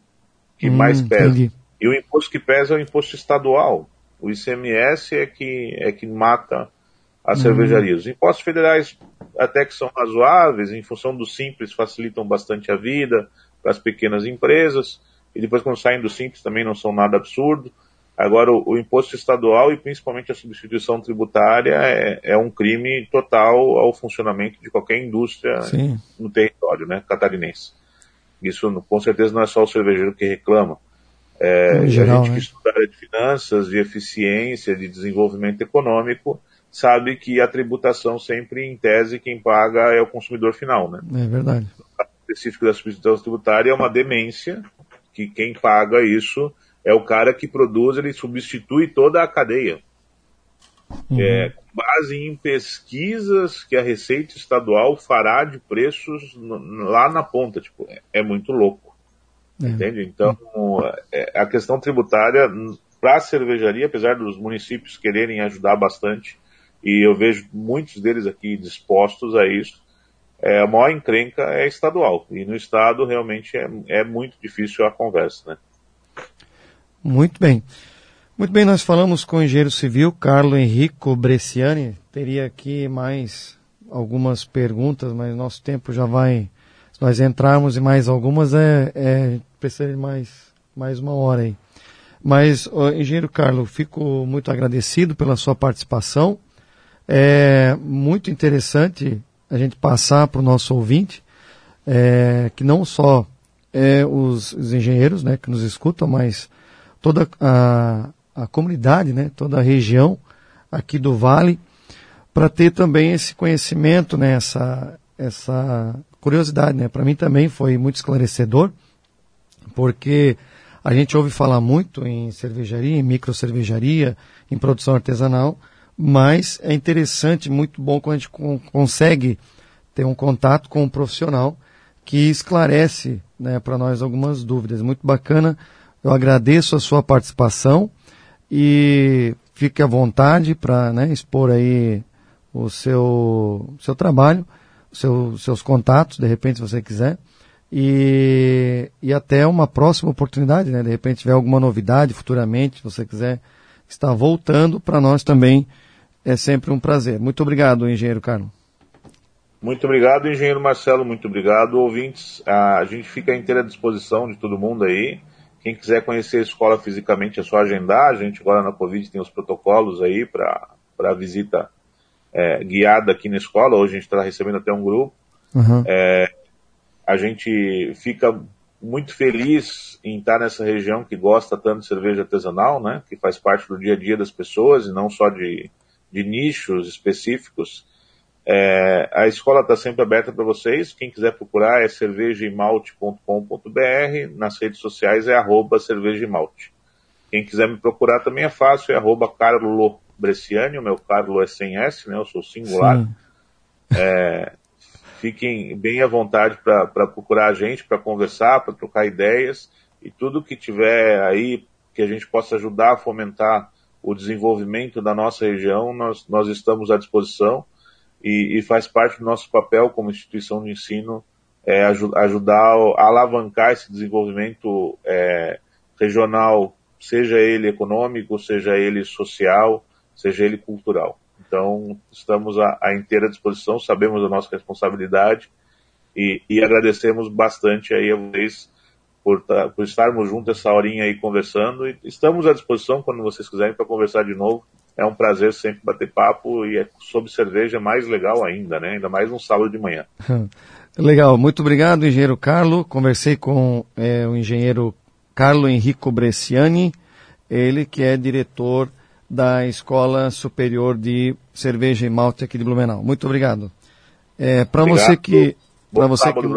[SPEAKER 3] que hum, mais pesa. Entendi. E o imposto que pesa é o imposto estadual. O ICMS é que, é que mata as hum. cervejarias. Os impostos federais até que são razoáveis, em função do simples, facilitam bastante a vida, para as pequenas empresas, e depois quando saem do simples também não são nada absurdo, Agora, o, o, imposto estadual e principalmente a substituição tributária é, é, um crime total ao funcionamento de qualquer indústria Sim. no território né, catarinense. Isso, com certeza, não é só o cervejeiro que reclama. É, geral, a gente né? que estuda área de finanças, de eficiência, de desenvolvimento econômico, sabe que a tributação sempre, em tese, quem paga é o consumidor final. Né?
[SPEAKER 2] É verdade.
[SPEAKER 3] Específico da substituição tributária é uma demência, que quem paga isso é o cara que produz, ele substitui toda a cadeia. Uhum. É, com base em pesquisas que a Receita Estadual fará de preços lá na ponta. Tipo, é, é muito louco. É. Entende? Então, é, a questão tributária para a cervejaria, apesar dos municípios quererem ajudar bastante, e eu vejo muitos deles aqui dispostos a isso, é, a maior encrenca é estadual. E no estado realmente é, é muito difícil a conversa, né?
[SPEAKER 2] Muito bem. Muito bem, nós falamos com o engenheiro civil Carlo Henrico Bresciani. Teria aqui mais algumas perguntas, mas nosso tempo já vai. Se nós entrarmos em mais algumas, é, é precisa de mais, mais uma hora aí. Mas, engenheiro Carlo, fico muito agradecido pela sua participação. É muito interessante a gente passar para o nosso ouvinte é, que não só é, os, os engenheiros né, que nos escutam, mas toda a, a comunidade, né, toda a região aqui do Vale, para ter também esse conhecimento, né, essa, essa curiosidade. Né? Para mim também foi muito esclarecedor, porque a gente ouve falar muito em cervejaria, em micro cervejaria, em produção artesanal, mas é interessante, muito bom quando a gente consegue ter um contato com um profissional que esclarece né, para nós algumas dúvidas. Muito bacana eu agradeço a sua participação e fique à vontade para né, expor aí o seu, seu trabalho, seu, seus contatos, de repente, se você quiser. E, e até uma próxima oportunidade, né? De repente tiver alguma novidade futuramente, se você quiser estar voltando, para nós também é sempre um prazer. Muito obrigado, engenheiro Carlos.
[SPEAKER 3] Muito obrigado, engenheiro Marcelo. Muito obrigado, ouvintes. A gente fica à inteira disposição de todo mundo aí. Quem quiser conhecer a escola fisicamente é só agendar. A gente agora na Covid tem os protocolos aí para visita é, guiada aqui na escola. Hoje a gente está recebendo até um grupo. Uhum. É, a gente fica muito feliz em estar nessa região que gosta tanto de cerveja artesanal, né? Que faz parte do dia a dia das pessoas e não só de, de nichos específicos. É, a escola está sempre aberta para vocês. Quem quiser procurar é cervejaemalte.com.br. Nas redes sociais é arroba cervejaemalte. Quem quiser me procurar também é fácil, é arroba Carlo Bresciani. O meu Carlo é sem S, né? Eu sou singular. É, fiquem bem à vontade para procurar a gente, para conversar, para trocar ideias. E tudo que tiver aí que a gente possa ajudar a fomentar o desenvolvimento da nossa região, nós, nós estamos à disposição e, e faz parte do nosso papel como instituição de ensino é, ajudar a alavancar esse desenvolvimento é, regional, seja ele econômico, seja ele social, seja ele cultural. Então, estamos à, à inteira disposição, sabemos a nossa responsabilidade e, e agradecemos bastante aí a vocês por, tá, por estarmos juntos essa horinha aí conversando e estamos à disposição quando vocês quiserem para conversar de novo é um prazer sempre bater papo e é sobre cerveja mais legal ainda, né? Ainda mais um sábado de manhã.
[SPEAKER 2] Legal, muito obrigado, engenheiro Carlo. Conversei com é, o engenheiro Carlo Henrico Bresciani, ele que é diretor da Escola Superior de Cerveja e Malte aqui de Blumenau. Muito obrigado. É, para você que, para você que,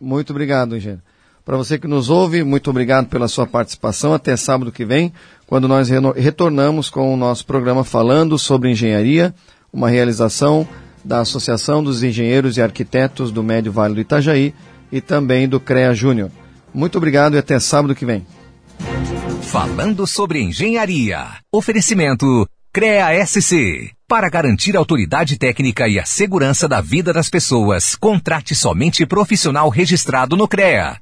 [SPEAKER 2] muito obrigado, engenheiro. Para você que nos ouve, muito obrigado pela sua participação. Até sábado que vem, quando nós retornamos com o nosso programa falando sobre engenharia, uma realização da Associação dos Engenheiros e Arquitetos do Médio Vale do Itajaí e também do CREA Júnior. Muito obrigado e até sábado que vem.
[SPEAKER 1] Falando sobre engenharia. Oferecimento CREA SC. Para garantir a autoridade técnica e a segurança da vida das pessoas, contrate somente profissional registrado no CREA.